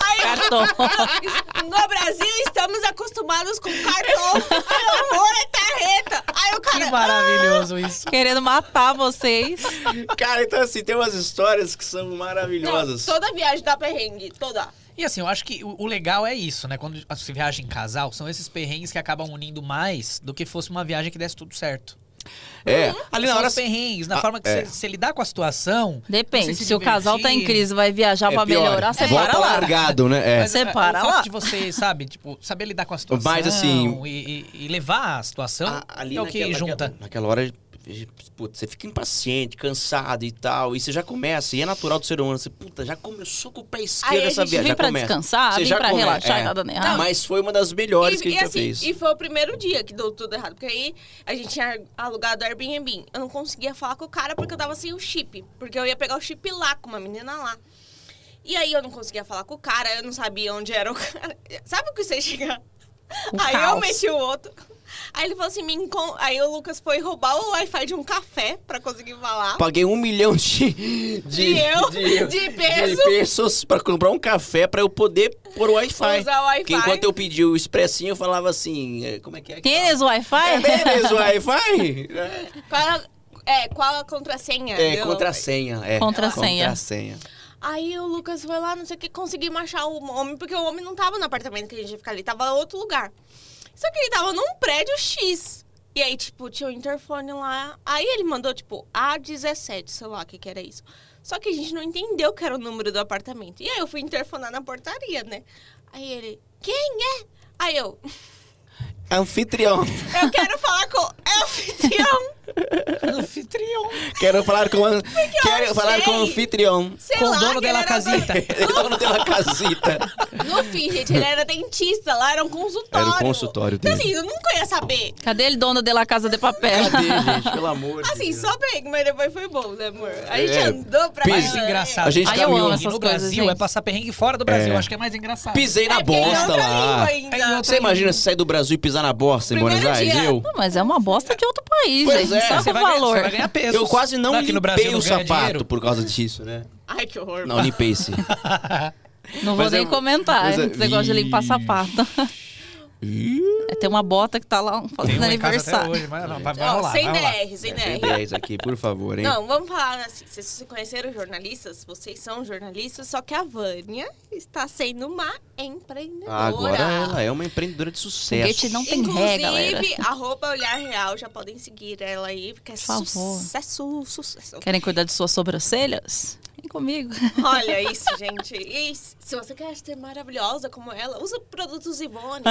Aí eu, Cartão. no Brasil estamos acostumados com cartão. Amor é tarreta. Aí o Que cara. maravilhoso isso. Querendo matar vocês. Cara, então assim, tem umas histórias que são Não, maravilhosas. toda viagem dá perrengue, toda. E assim, eu acho que o, o legal é isso, né? Quando se viaja em casal, são esses perrengues que acabam unindo mais do que fosse uma viagem que desse tudo certo. É, ali na São hora. os perrengues, na Ah, forma que é. você lidar com a situação. Depende. você Se, o casal tá em crise vai viajar É pra pior. melhorar, você Volta para lá. largado, né? É. Mas, Você é, para o fato lá. de você, sabe, tipo, saber lidar com a situação Mas, assim, e, e- e levar a situação A- ali é o que naquela, junta. Naquela, naquela hora, putz, você fica impaciente, cansado e tal. E você já começa, e é natural do ser humano. Você, puta, já começou com o pé esquerdo Aí essa gente viagem. Vim já pra começa. descansar, Você vim já pra come- relaxar é. e nada errado. Mas foi uma das melhores que a gente já assim, fez. e foi o primeiro dia que deu tudo errado. Porque aí a gente tinha alugado o Airbnb. Eu não conseguia falar com o cara porque eu tava sem o chip. Porque eu ia pegar o chip lá com uma menina lá. E aí eu não conseguia falar com o cara, eu não sabia onde era o cara. Sabe o que você chega? O aí eu caos. meti o outro. Aí ele falou assim, me encon... aí o Lucas foi roubar o Wi-Fi de um café pra conseguir falar. Paguei um milhão de, De eu- de peso. de pesos pra comprar um café pra eu poder pôr o Wi-Fi. Usar o Wi-Fi. Porque enquanto eu pedi o expressinho, eu falava assim, é, como é que é? Tênis? Wi-Fi? É o Wi-Fi? É. Qual a, é, qual a contrassenha? É, contrassenha. É. Contrassenha. Contrassenha. Aí o Lucas foi lá, não sei o que, conseguimos achar o homem, porque o homem não tava no apartamento que a gente ia ficar ali, tava em outro lugar. Só que ele tava num prédio X. E aí, tipo, tinha o interfone lá. Aí ele mandou, tipo, A17, sei lá o que que era isso. Só que a gente não entendeu que era o número do apartamento. E aí eu fui interfonar na portaria, né? Aí ele, quem é? Aí eu, Anfitrião. eu quero falar com é anfitrião. Anfitrião. Quero falar com an... Quero eu falar com o anfitrião. Sei Com o dono que dela casita. É dono de uma casita. No fim, gente, ele era dentista, lá era um consultório. Era o consultório Então, dele. assim, eu nunca ia saber. Cadê ele, dono de La Casa de Papel? Cadê, gente? Pelo amor de Assim, Deus. só bem, mas depois foi bom, né, amor? A gente É, andou pra pis- Mais engraçado. A gente eu caminhou. amo essas no coisas, Brasil gente. é passar perrengue fora do Brasil. É. Acho que é mais engraçado. Pisei na É, bosta lá. Você imagina se sair do Brasil e pisar na bosta em Buenos Aires? Eu? Não, mas é uma bosta de outro país, Pois gente. É. Sabe Você o vai, ganhar, valor? você vai ganhar peso. Eu quase não Aqui no Brasil limpei não o sapato dinheiro. por causa disso, né? Ai, que horror. Não, limpei sim. Não vou Mas nem é- comentar é- esse negócio de limpar sapato. É, tem uma bota que tá lá fazendo até aniversário. hoje, mas não, vai, vai rolar, sem vai rolar. DR, sem É, tem DR. 10 aqui, por favor, hein? Não, vamos falar assim. Vocês se conheceram jornalistas? Vocês são jornalistas, só que a Vânia está sendo uma empreendedora. Agora ela é uma empreendedora de sucesso. Foguete não tem ré, galera. Inclusive, arroba Olhar Real, já podem seguir ela aí, porque é Por favor. sucesso, sucesso. Querem cuidar de suas sobrancelhas? Vem comigo. Olha isso, gente. E se você quer ser maravilhosa como ela, usa produtos Ivone.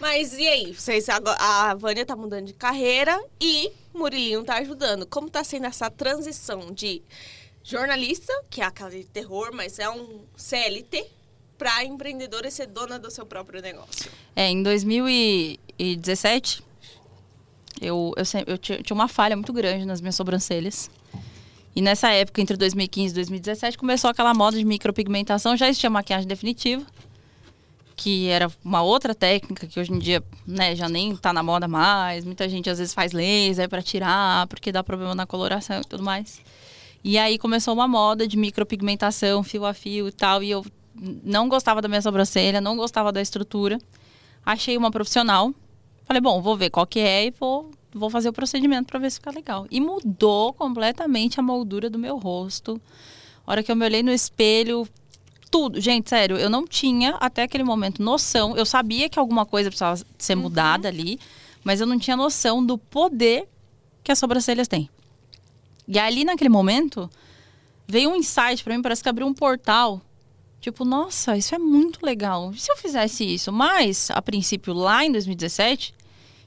Mas, e aí? Vocês, a Vânia tá mudando de carreira e Murilinho tá ajudando. Como tá sendo essa transição de jornalista, que é aquela de terror, mas é um CLT, pra empreendedora e ser dona do seu próprio negócio? É, em 2017, eu, eu, sempre, eu tinha uma falha muito grande nas minhas sobrancelhas. E nessa época, entre 2015 e 2017, começou aquela moda de micropigmentação. Já existia maquiagem definitiva, que era uma outra técnica que hoje em dia né, já nem tá na moda mais. Muita gente às vezes faz laser para tirar, porque dá problema na coloração e tudo mais. E aí começou uma moda de micropigmentação, fio a fio e tal. E eu não gostava da minha sobrancelha, não gostava da estrutura. Achei uma profissional. Falei, bom, vou ver qual que é e vou, vou fazer o procedimento para ver se fica legal. E mudou completamente a moldura do meu rosto. A hora que eu me olhei no espelho, tudo. Gente, sério, eu não tinha até aquele momento noção. Eu sabia que alguma coisa precisava ser Uhum. mudada ali, mas eu não tinha noção do poder que as sobrancelhas têm. E ali naquele momento, veio um insight pra mim, parece que abriu um portal. Tipo, nossa, isso é muito legal. E se eu fizesse isso? Mas, a princípio, lá em 2017,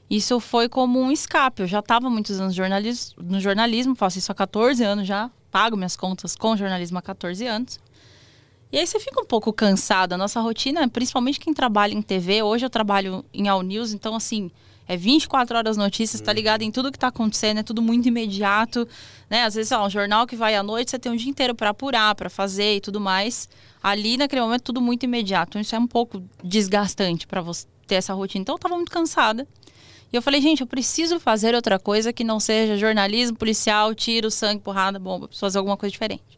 isso foi como um escape. Eu já estava muitos anos jornalis- no jornalismo, faço isso há 14 anos já, pago minhas contas com jornalismo há 14 anos. E aí você fica um pouco cansado. A nossa rotina, principalmente quem trabalha em TV, hoje eu trabalho em All News, então assim, é 24 horas notícias, tá ligado em tudo que tá acontecendo, é tudo muito imediato, né? Às vezes, lá, um jornal que vai à noite, você tem um dia inteiro para apurar, para fazer e tudo mais. Ali, naquele momento, tudo muito imediato. Então, isso é um pouco desgastante para você ter essa rotina. Então, eu tava muito cansada. E eu falei, gente, eu preciso fazer outra coisa que não seja jornalismo, policial, tiro, sangue, porrada, bomba. Preciso fazer alguma coisa diferente.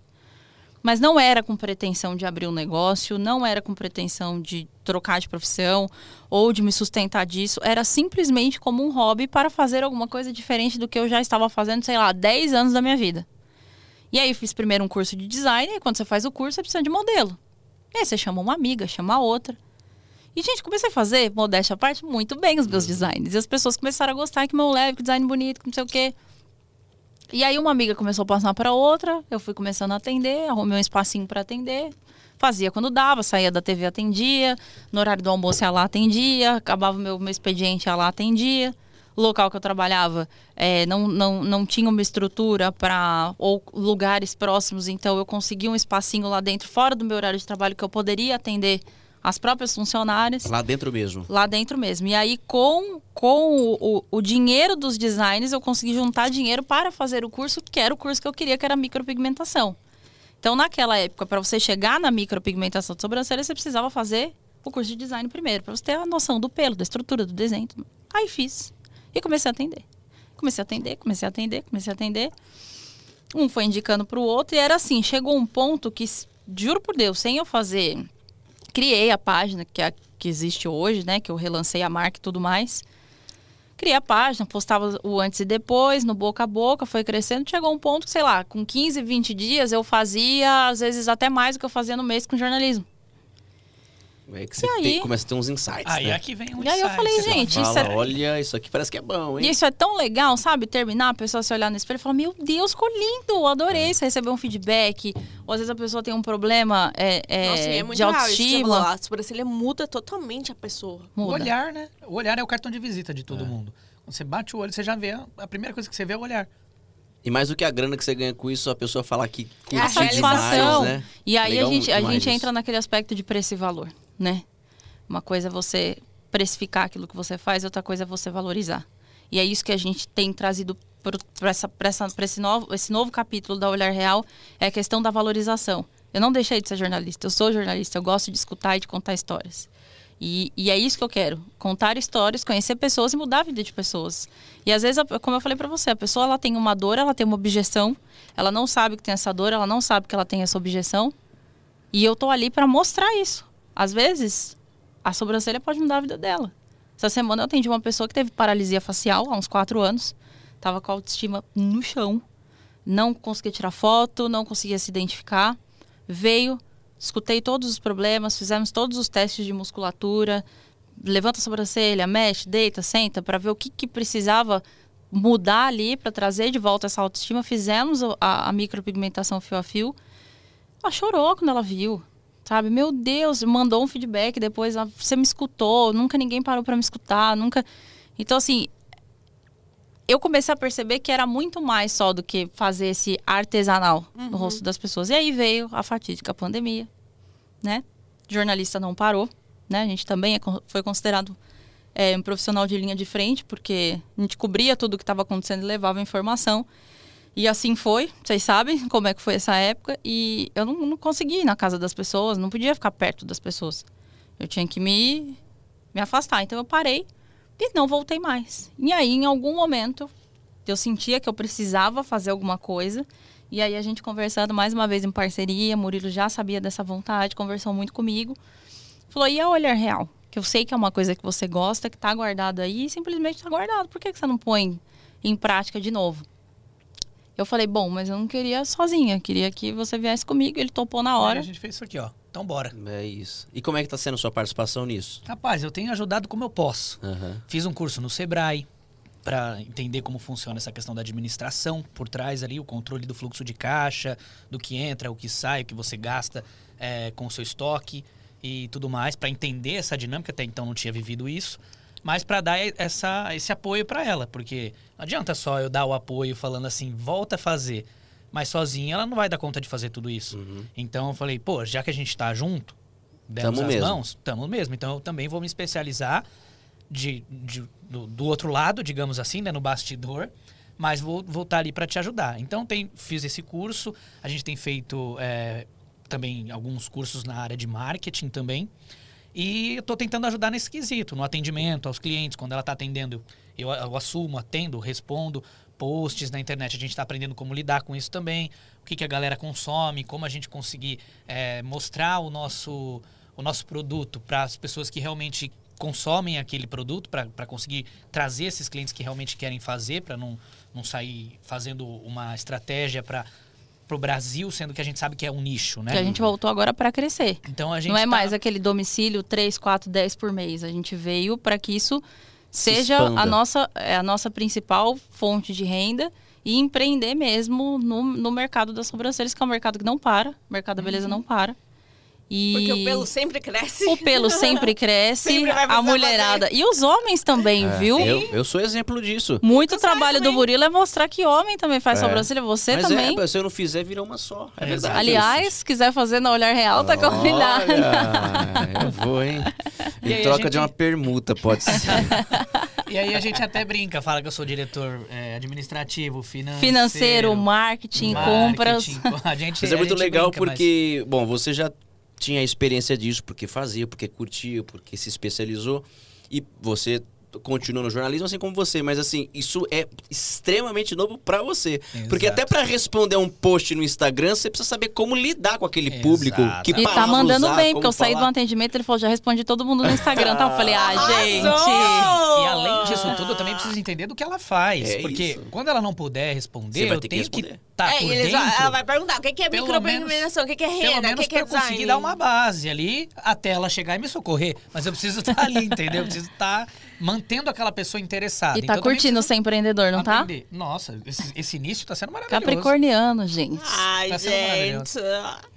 Mas não era com pretensão de abrir um negócio, não era com pretensão de trocar de profissão ou de me sustentar disso. Era simplesmente como um hobby para fazer alguma coisa diferente do que eu já estava fazendo, sei lá, 10 anos da minha vida. E aí eu fiz primeiro um curso de design, e quando você faz o curso, você precisa de modelo. E aí você chama uma amiga, chama outra. E, gente, comecei a fazer, modéstia à parte, muito bem os meus designs. E as pessoas começaram a gostar que meu leve, que design bonito, que não sei o quê. E aí uma amiga começou a passar para outra, eu fui começando a atender, arrumei um espacinho para atender. Fazia quando dava, saía da TV, atendia. No horário do almoço, ia lá, atendia. Acabava o meu, meu expediente, ia lá, atendia. O local que eu trabalhava é, não, não, não tinha uma estrutura para ou lugares próximos, então eu consegui um espacinho lá dentro, fora do meu horário de trabalho, que eu poderia atender as próprias funcionárias. Lá dentro mesmo. Lá dentro mesmo. E aí, com, com o, o, o dinheiro dos designs, eu consegui juntar dinheiro para fazer o curso, que era o curso que eu queria, que era micropigmentação. Então, naquela época, para você chegar na micropigmentação de sobrancelha, você precisava fazer o curso de design primeiro, para você ter a noção do pelo, da estrutura, do desenho. Aí fiz. E comecei a atender. Comecei a atender, comecei a atender, comecei a atender. Um foi indicando para o outro, e era assim: chegou um ponto que, juro por Deus, sem eu fazer criei a página que, é, que existe hoje, né? Que eu relancei a marca e tudo mais. Criei a página, postava o antes e depois, no boca a boca, foi crescendo. Chegou um ponto que, sei lá, com 15, 20 dias eu fazia, às vezes até mais do que eu fazia no mês com jornalismo. É que você E aí? tem- começa a ter uns insights, Aí né? aqui vem um E aí eu insight, falei, você fala, gente, Fala, isso é- olha, isso aqui parece que é bom, hein? E isso é tão legal, sabe? Terminar, a pessoa se olhar no espelho e falar: Meu Deus, ficou lindo, adorei. Você receber um feedback. Ou às vezes a pessoa tem um problema é, é, Nossa, é muito de real isso que você falou. autoestima. A sobrancelha muda totalmente a pessoa. O Muda. olhar, né? O olhar é o cartão de visita de todo mundo. Quando você bate o olho, você já vê. a- primeira coisa que você vê é o olhar. E mais do que a grana que você ganha com isso, a pessoa falar que curte É a demais, satisfação. né? E aí Legal a gente, a demais gente isso. entra naquele aspecto de preço e valor, né? Uma coisa é você precificar aquilo que você faz, outra coisa é você valorizar. E é isso que a gente tem trazido para esse, novo, esse novo capítulo da Olhar Real, é a questão da valorização. Eu não deixei de ser jornalista, eu sou jornalista, eu gosto de escutar e de contar histórias. E, e é isso que eu quero, contar histórias, conhecer pessoas e mudar a vida de pessoas. E às vezes, como eu falei para você, a pessoa ela tem uma dor, ela tem uma objeção, ela não sabe que tem essa dor, ela não sabe que ela tem essa objeção, e eu tô ali para mostrar isso. Às vezes, a sobrancelha pode mudar a vida dela. Essa semana eu atendi uma pessoa que teve paralisia facial há uns quatro anos. Tava com a autoestima no chão. Não conseguia tirar foto, não conseguia se identificar. Veio, escutei todos os problemas, fizemos todos os testes de musculatura. Levanta a sobrancelha, mexe, deita, senta, para ver o que, que precisava mudar ali para trazer de volta essa autoestima. Fizemos a, a micropigmentação fio a fio. Ela chorou quando ela viu. Sabe, meu Deus, mandou um feedback depois, você me escutou, nunca ninguém parou para me escutar, nunca. Então assim, eu comecei a perceber que era muito mais só do que fazer esse artesanal no rosto das pessoas. E aí veio a fatídica pandemia, né? Jornalista não parou, né? A gente também é foi considerado é, um profissional de linha de frente, porque a gente cobria tudo o que estava acontecendo e levava informação. E assim foi, vocês sabem como é que foi essa época. E eu não, não conseguia ir na casa das pessoas, não podia ficar perto das pessoas. Eu tinha que me, me afastar. Então eu parei e não voltei mais. E aí, em algum momento, eu sentia que eu precisava fazer alguma coisa. E aí a gente conversando mais uma vez em parceria, Murilo já sabia dessa vontade, conversou muito comigo. Falou, e a Olhar Real? Que eu sei que é uma coisa que você gosta, que tá guardado aí, e simplesmente tá guardado. Por que, que você não põe em prática de novo? Eu falei, bom, mas eu não queria sozinha, queria que você viesse comigo. Ele topou na hora. a gente fez isso aqui, ó. Então bora. É isso. E como é que tá sendo sua participação nisso? Rapaz, eu tenho ajudado como eu posso. Aham. Fiz um curso no Sebrae para entender como funciona essa questão da administração por trás ali, o controle do fluxo de caixa, do que entra, o que sai, o que você gasta é, com o seu estoque e tudo mais, para entender essa dinâmica. Até então não tinha vivido isso, mas para dar essa, esse apoio para ela, porque não adianta só eu dar o apoio falando assim, volta a fazer, mas sozinha ela não vai dar conta de fazer tudo isso. Uhum. Então eu falei, pô, já que a gente tá junto, demos Tamo as mesmo. mãos, tamo mesmo. Então eu também vou me especializar de, de- do, do outro lado, digamos assim, né, no bastidor, mas vou voltar ali para te ajudar. Então tem, fiz esse curso, a gente tem feito é, também alguns cursos na área de marketing também. E eu tô tentando ajudar nesse quesito, no atendimento aos clientes, quando ela está atendendo, eu, eu assumo, atendo, respondo posts na internet, a gente está aprendendo como lidar com isso também, o que, que a galera consome, como a gente conseguir é, mostrar o nosso, o nosso produto para as pessoas que realmente consomem aquele produto, para conseguir trazer esses clientes que realmente querem fazer, para não, não sair fazendo uma estratégia para o Brasil, sendo que a gente sabe que é um nicho, né? Que a gente voltou agora para crescer. Então a gente Não é tá- mais aquele domicílio 3, 4, 10 por mês. A gente veio para que isso seja expanda. a nossa, é a nossa principal fonte de renda e empreender mesmo no, no mercado das sobrancelhas, que é um mercado que não para, o mercado da beleza não para. E Porque o pelo sempre cresce. o pelo sempre cresce, Sempre a mulherada. E os homens também, É, viu? Eu, eu sou exemplo disso. Muito faz trabalho do. Murilo é mostrar que homem também faz É. sobrancelha, você Mas também. é, se eu não fizer, vira uma só. É É, verdade. Aliás, se quiser fazer na Olhar Real, tá convidado. Olha, eu vou, hein? E Em aí troca gente- de uma permuta, pode ser. E aí a gente até brinca, fala que eu sou diretor é, administrativo, financeiro. Financeiro, marketing, compras. marketing. A gente, Mas é a muito gente legal brinca, mas- porque, bom, você já tinha experiência disso, porque fazia, porque curtia, porque se especializou. E você continua no jornalismo, assim como você. Mas, assim, isso é extremamente novo pra você. Porque Exato. até pra responder um post no Instagram, você precisa saber como lidar com aquele Exato. público. Que E tá palavra mandando usar, bem, porque eu saí do atendimento, ele falou, já respondi todo mundo no Instagram, tá? Eu falei, ah, gente. Arrasou! E além disso tudo, eu também preciso entender do que ela faz. É porque isso. quando ela não puder responder, Você vai eu ter que tenho que responder. estar é, por dentro. ela vai perguntar o que é Pelo micropigmentação, o que é Pelo renda, o menos que é eu conseguir design. dar uma base ali até ela chegar e me socorrer. Mas eu preciso estar ali, entendeu? Eu preciso estar mantendo aquela pessoa interessada. E tá Então, curtindo ser empreendedor, não tá? aprender. Nossa, esse, esse início tá sendo maravilhoso. Capricorniano, gente. Ai, Tá gente. É ele,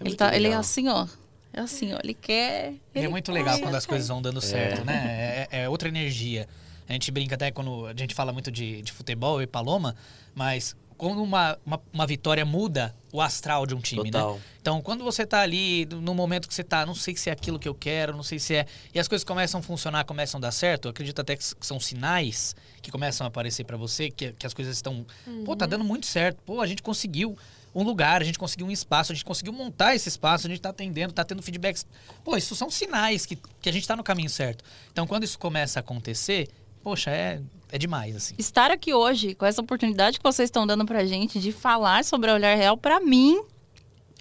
muito tá, ele é legal. assim, ó. É assim, ó. Ele quer. E é ele muito legal quando as coisas vão dando certo, né? É, é outra energia. A gente brinca até quando a gente fala muito de, de futebol e paloma, mas quando uma, uma, uma vitória muda o astral de um time, né? Total. Então, quando você tá ali, no momento que você tá, não sei se é aquilo que eu quero, não sei se é. E as coisas começam a funcionar, começam a dar certo, eu acredito até que são sinais que começam a aparecer pra você, que, que as coisas estão. Pô, tá dando muito certo. Pô, a gente conseguiu um lugar, a gente conseguiu um espaço, a gente conseguiu montar esse espaço, a gente tá atendendo, tá tendo feedbacks. Pô, isso são sinais que, que a gente tá no caminho certo. Então, quando isso começa a acontecer, poxa, é, é demais, assim. Estar aqui hoje, com essa oportunidade que vocês estão dando pra gente de falar sobre a Olhar Real, pra mim,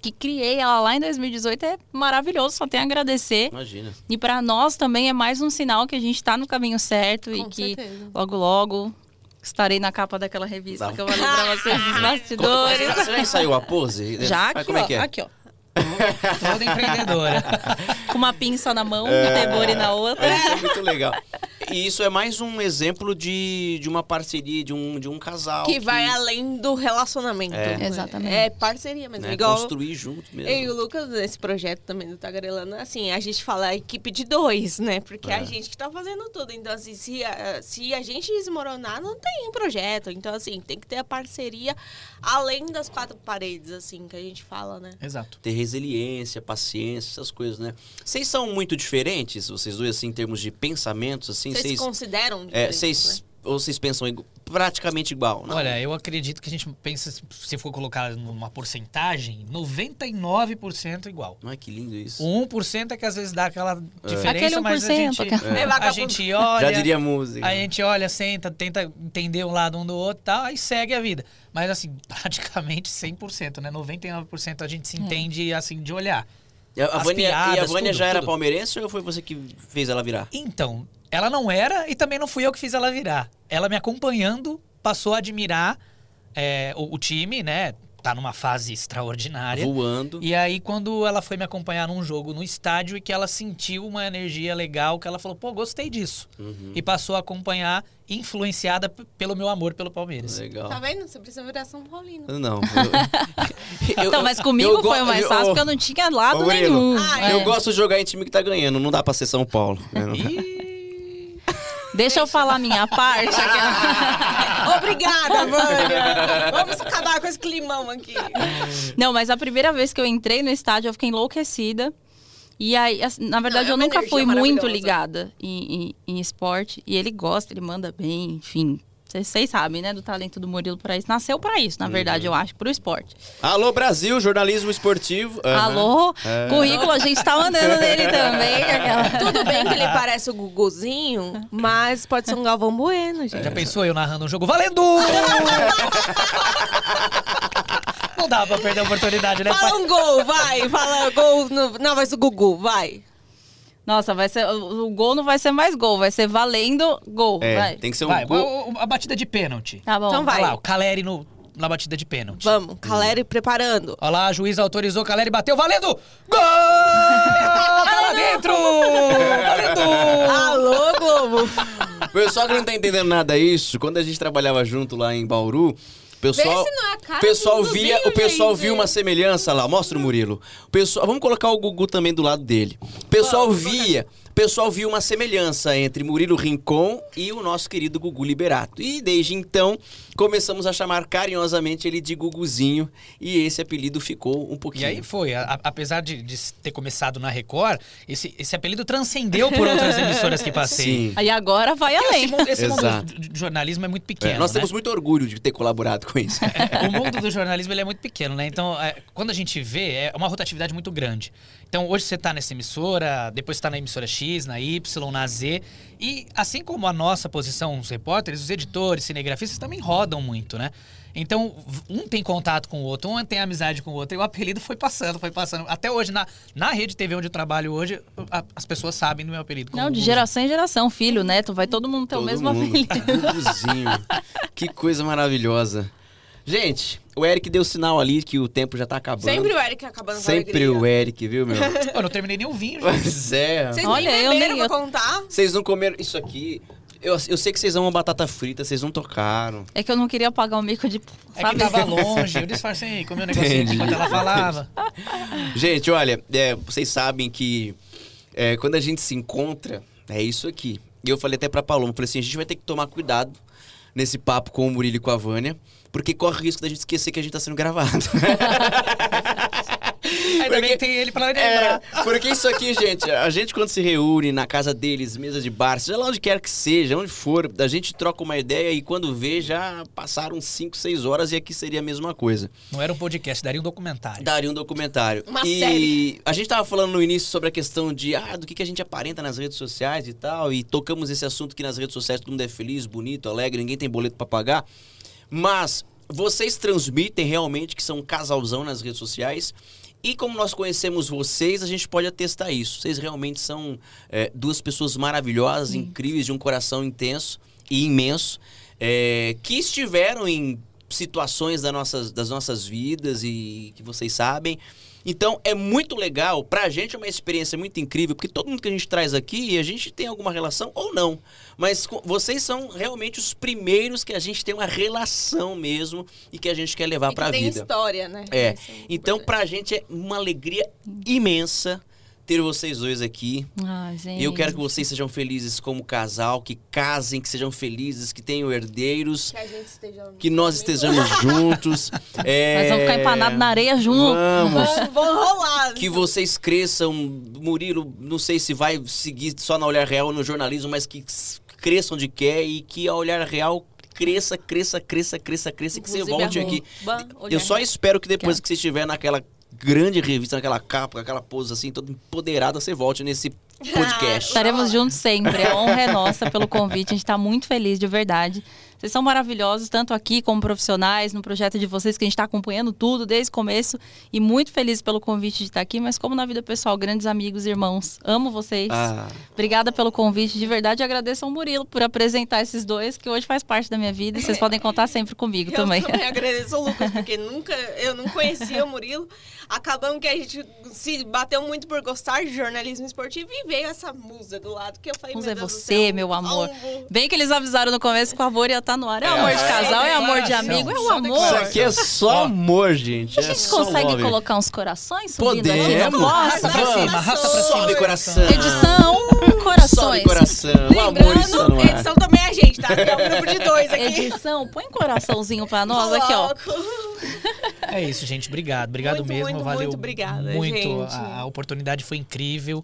que criei ela lá em 2018, é maravilhoso. Só tenho a agradecer. Imagina. E pra nós também é mais um sinal que a gente tá no caminho certo e Com que certeza. logo, logo estarei na capa daquela revista Dá. que eu falei pra vocês dos bastidores. Você já ensaiou a pose? Já Mas aqui, como é ó. que é? Aqui, ó. Toda empreendedora. Com uma pinça na mão, um temori na outra. Isso é muito legal. E isso é mais um exemplo de, de uma parceria, de um, de um casal. Que vai além do relacionamento. É. né? Exatamente. É parceria mesmo. né, Igual construir junto mesmo. eu e o Lucas, nesse projeto também do Tagarelando, assim, a gente fala a equipe de dois, né? Porque é É. a gente que tá fazendo tudo. Então, assim, se a, se a gente desmoronar, não tem projeto. Então, assim, tem que ter a parceria além das quatro paredes, assim, que a gente fala, né? Exato. Ter resiliência, paciência, essas coisas, né? Vocês são muito diferentes, vocês dois, assim, em termos de pensamentos, assim? Vocês se Vocês consideram é, vocês né? ou vocês pensam igu- praticamente igual? Não. Olha, eu acredito que a gente pensa, se for colocar numa porcentagem, 99% igual. Ai, que lindo isso. O 1% é que às vezes dá aquela diferença, Aquele mas a 1%, gente, É a gente olha, Já diria música. a gente olha, senta, tenta entender um lado um do outro e tal, aí segue a vida. Mas assim, praticamente 100%, né? 99% a gente se entende assim de olhar. E a, Vânia, e a piadas, Vânia tudo, já era tudo. palmeirense ou foi você que fez ela virar? Então, ela não era e também não fui eu que fiz ela virar. Ela me acompanhando passou a admirar é, o, o time, né? Tá numa fase extraordinária. Voando. E aí, quando ela foi me acompanhar num jogo no estádio e que ela sentiu uma energia legal, que ela falou, pô, gostei disso. Uhum. E passou a acompanhar, influenciada pelo meu amor pelo Palmeiras. Legal. Tá vendo? Você precisa virar São Paulino. Não. eu- Então, eu- mas comigo eu foi go- mais eu- fácil, porque eu não tinha lado nenhum. Ah, É. Eu gosto de jogar em time que tá ganhando, não dá pra ser São Paulo. Ih, Deixa eu falar a minha parte. aquela- Obrigada, Vânia. Vamos acabar com esse climão aqui. Não, mas a primeira vez que eu entrei no estádio, eu fiquei enlouquecida. E aí, na verdade, Não, é eu nunca fui muito ligada em, em- em esporte. E ele gosta, ele manda bem, enfim. Vocês- sabem, né, do talento do Murilo pra isso. Nasceu pra isso, na verdade, eu acho, pro esporte. Alô, Brasil, jornalismo esportivo. Aham. Alô, É. currículo, a gente tá mandando nele também. aquela- Tudo bem que ele parece o Guguzinho, mas pode ser um Galvão Bueno, gente. já pensou eu narrando um jogo valendo? Não dá pra perder a oportunidade, né? Fala um gol, vai. Fala gol no, na voz do Gugu, vai. Nossa, vai ser, o, gol não vai ser mais gol, vai ser valendo gol. É, vai. tem que ser um Vai, gol. a batida de pênalti. Tá bom. Então vai. Olha lá, o Caleri no, na batida de pênalti. Vamos, Caleri preparando. Olha lá, a juiz autorizou, Caleri bateu, valendo! Gol! Tá lá dentro! Valendo! Alô, Globo. Pessoal que não tá entendendo nada disso, quando a gente trabalhava junto lá em Bauru, pessoal, é pessoal via, o pessoal viu uma semelhança lá. Mostra o Murilo. O pessoal, vamos colocar o Gugu também do lado dele. O pessoal Vamos, via, o pessoal viu uma semelhança entre Murilo Rincon e o nosso querido Gugu Liberato. E desde então começamos a chamar carinhosamente ele de Guguzinho e esse apelido ficou um E pouquinho. aí foi, a- apesar de, de ter começado na Record, esse, esse apelido transcendeu por outras emissoras que passei. Sim. Aí agora vai Esse além. mundo, esse mundo Exato. do, do jornalismo é muito É, pequeno. nós né? temos muito orgulho de ter colaborado com isso. É, o mundo do jornalismo ele é muito pequeno, né? Então, é, quando a gente vê, é uma rotatividade muito grande. Então, hoje você tá nessa emissora, depois você tá na emissora X, na Y, na Z. E assim como a nossa posição, os repórteres, os editores, cinegrafistas também rodam muito, né? Então, um tem contato com o outro, um tem amizade com o outro, e o apelido foi passando, foi passando. Até hoje, na, na rede TV onde eu trabalho hoje, a- as pessoas sabem do meu apelido. Não, de geração em geração, filho, neto, vai todo mundo ter o Todo mesmo mundo. apelido. Que coisa maravilhosa. Gente, o Eric deu sinal ali que o tempo já tá acabando. Sempre o Eric acabando com a Sempre alegria. o Eric, viu, meu? Eu não terminei nem o vinho, gente. pois é. Vocês Olha, nem eu beberam pra contar? Vocês não comeram isso aqui. Eu, eu sei que vocês amam batata frita, vocês não tocaram. É que eu não queria pagar o mico de. É que tava longe, eu disfarcei, comi um negocinho Entendi. enquanto ela falava. Gente, olha, é, vocês sabem que é, quando a gente se encontra, é isso aqui. E eu falei até pra Paloma, falei assim, a gente vai ter que tomar cuidado nesse papo com o Murilo e com a Vânia, porque corre o risco da gente esquecer que a gente tá sendo gravado. Ainda bem que tem ele pra É, lembrar. porque isso aqui, gente, a gente quando se reúne na casa deles, mesa de bar, seja lá onde quer que seja, onde for, a gente troca uma ideia e quando vê já passaram 5, 6 horas e aqui seria a mesma coisa. Não era um podcast, daria um documentário. Daria um documentário. Uma e série. a gente tava falando no início sobre a questão de ah, do que, que a gente aparenta nas redes sociais e tal, e tocamos esse assunto que nas redes sociais todo mundo é feliz, bonito, alegre, ninguém tem boleto pra pagar. Mas vocês transmitem realmente que são um casalzão nas redes sociais. E como nós conhecemos vocês, a gente pode atestar isso. Vocês realmente são é, duas pessoas maravilhosas, incríveis, de um coração intenso e imenso, é, que estiveram em situações das nossas, das nossas vidas e que vocês sabem. Então é muito legal, pra gente é uma experiência muito incrível, porque todo mundo que a gente traz aqui, a gente tem alguma relação ou não. Mas vocês são realmente os primeiros que a gente tem uma relação mesmo e que a gente quer levar E pra tem vida. história, né? É. Isso Então, pra gente é uma alegria imensa ter vocês dois aqui. Ai, gente. E eu quero que vocês sejam felizes como casal, que casem, que sejam felizes, que tenham herdeiros, Que a gente esteja... que nós estejamos juntos. É... Nós vamos ficar empanados na areia junto. Vamos. Vão, vão rolar. Que vocês cresçam, Murilo, não sei se vai seguir só na Olhar Real no jornalismo, mas que s- cresça onde quer e que a Olhar Real cresça, cresça, cresça, cresça, cresça e que você Inclusive, volte arroba aqui. Olhar Eu só espero que depois que você estiver naquela grande revista, naquela capa, com aquela pose assim, toda empoderada, você volte nesse podcast. Estaremos juntos sempre. A honra é nossa pelo convite. A gente está muito feliz, de verdade. Vocês são maravilhosos, tanto aqui como profissionais, no projeto de vocês, que a gente está acompanhando tudo desde o começo. E muito feliz pelo convite de estar aqui, mas como na vida pessoal, grandes amigos, irmãos. Amo vocês. Ah, Obrigada pelo convite, de verdade. Agradeço ao Murilo por apresentar esses dois, que hoje faz parte da minha vida. E vocês podem contar sempre comigo Eu também. também agradeço o Lucas, porque nunca, eu não conhecia o Murilo. Acabamos que a gente se bateu muito por gostar de jornalismo esportivo e veio essa musa do lado que eu falei, meu é você, céu, meu amor. alvo. Bem que eles avisaram no começo que o amor ia estar no ar. É, É, amor de é casal, é amor de amigo, é o amor. isso aqui é só amor, gente. A gente é consegue love. colocar uns corações subindo aqui? Podemos. Nossa, Arrasta pra cima, arrasta pra cima. Sobe coração. edição, Sobe corações. coração. O amor está no Lembrando, ar. edição também é a gente, tá? É um grupo de dois aqui. Edição, põe coraçãozinho pra nós aqui, ó. Coloco. É isso, gente. Obrigado. Obrigado Muito, mesmo. muito, Valeu muito obrigada, muito. gente. A, a oportunidade foi incrível.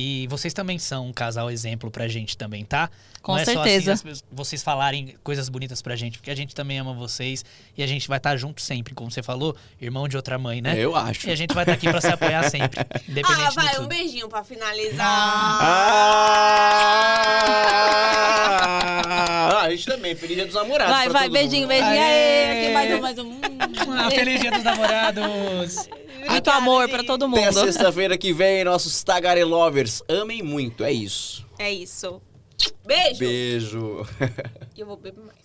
E vocês também são um casal exemplo pra gente também, tá? Com Não é certeza. só assim vocês falarem coisas bonitas pra gente, porque a gente também ama vocês e a gente vai estar junto sempre, como você falou, irmão de outra mãe, né? Eu acho. E a gente vai estar aqui pra se apoiar sempre, independente Ah, vai, um beijinho pra finalizar. Ah! A gente também. Feliz Dia dos Namorados. Vai, pra vai, todo beijinho, mundo. beijinho. Aê! Aê, aqui mais um, mais um. Ah, feliz dia dos namorados! Muito amor pra todo Até mundo. sexta-feira que vem, nossos Tagarelovers. Amem muito, é isso. É isso. Beijo. Beijo. E eu vou beber mais.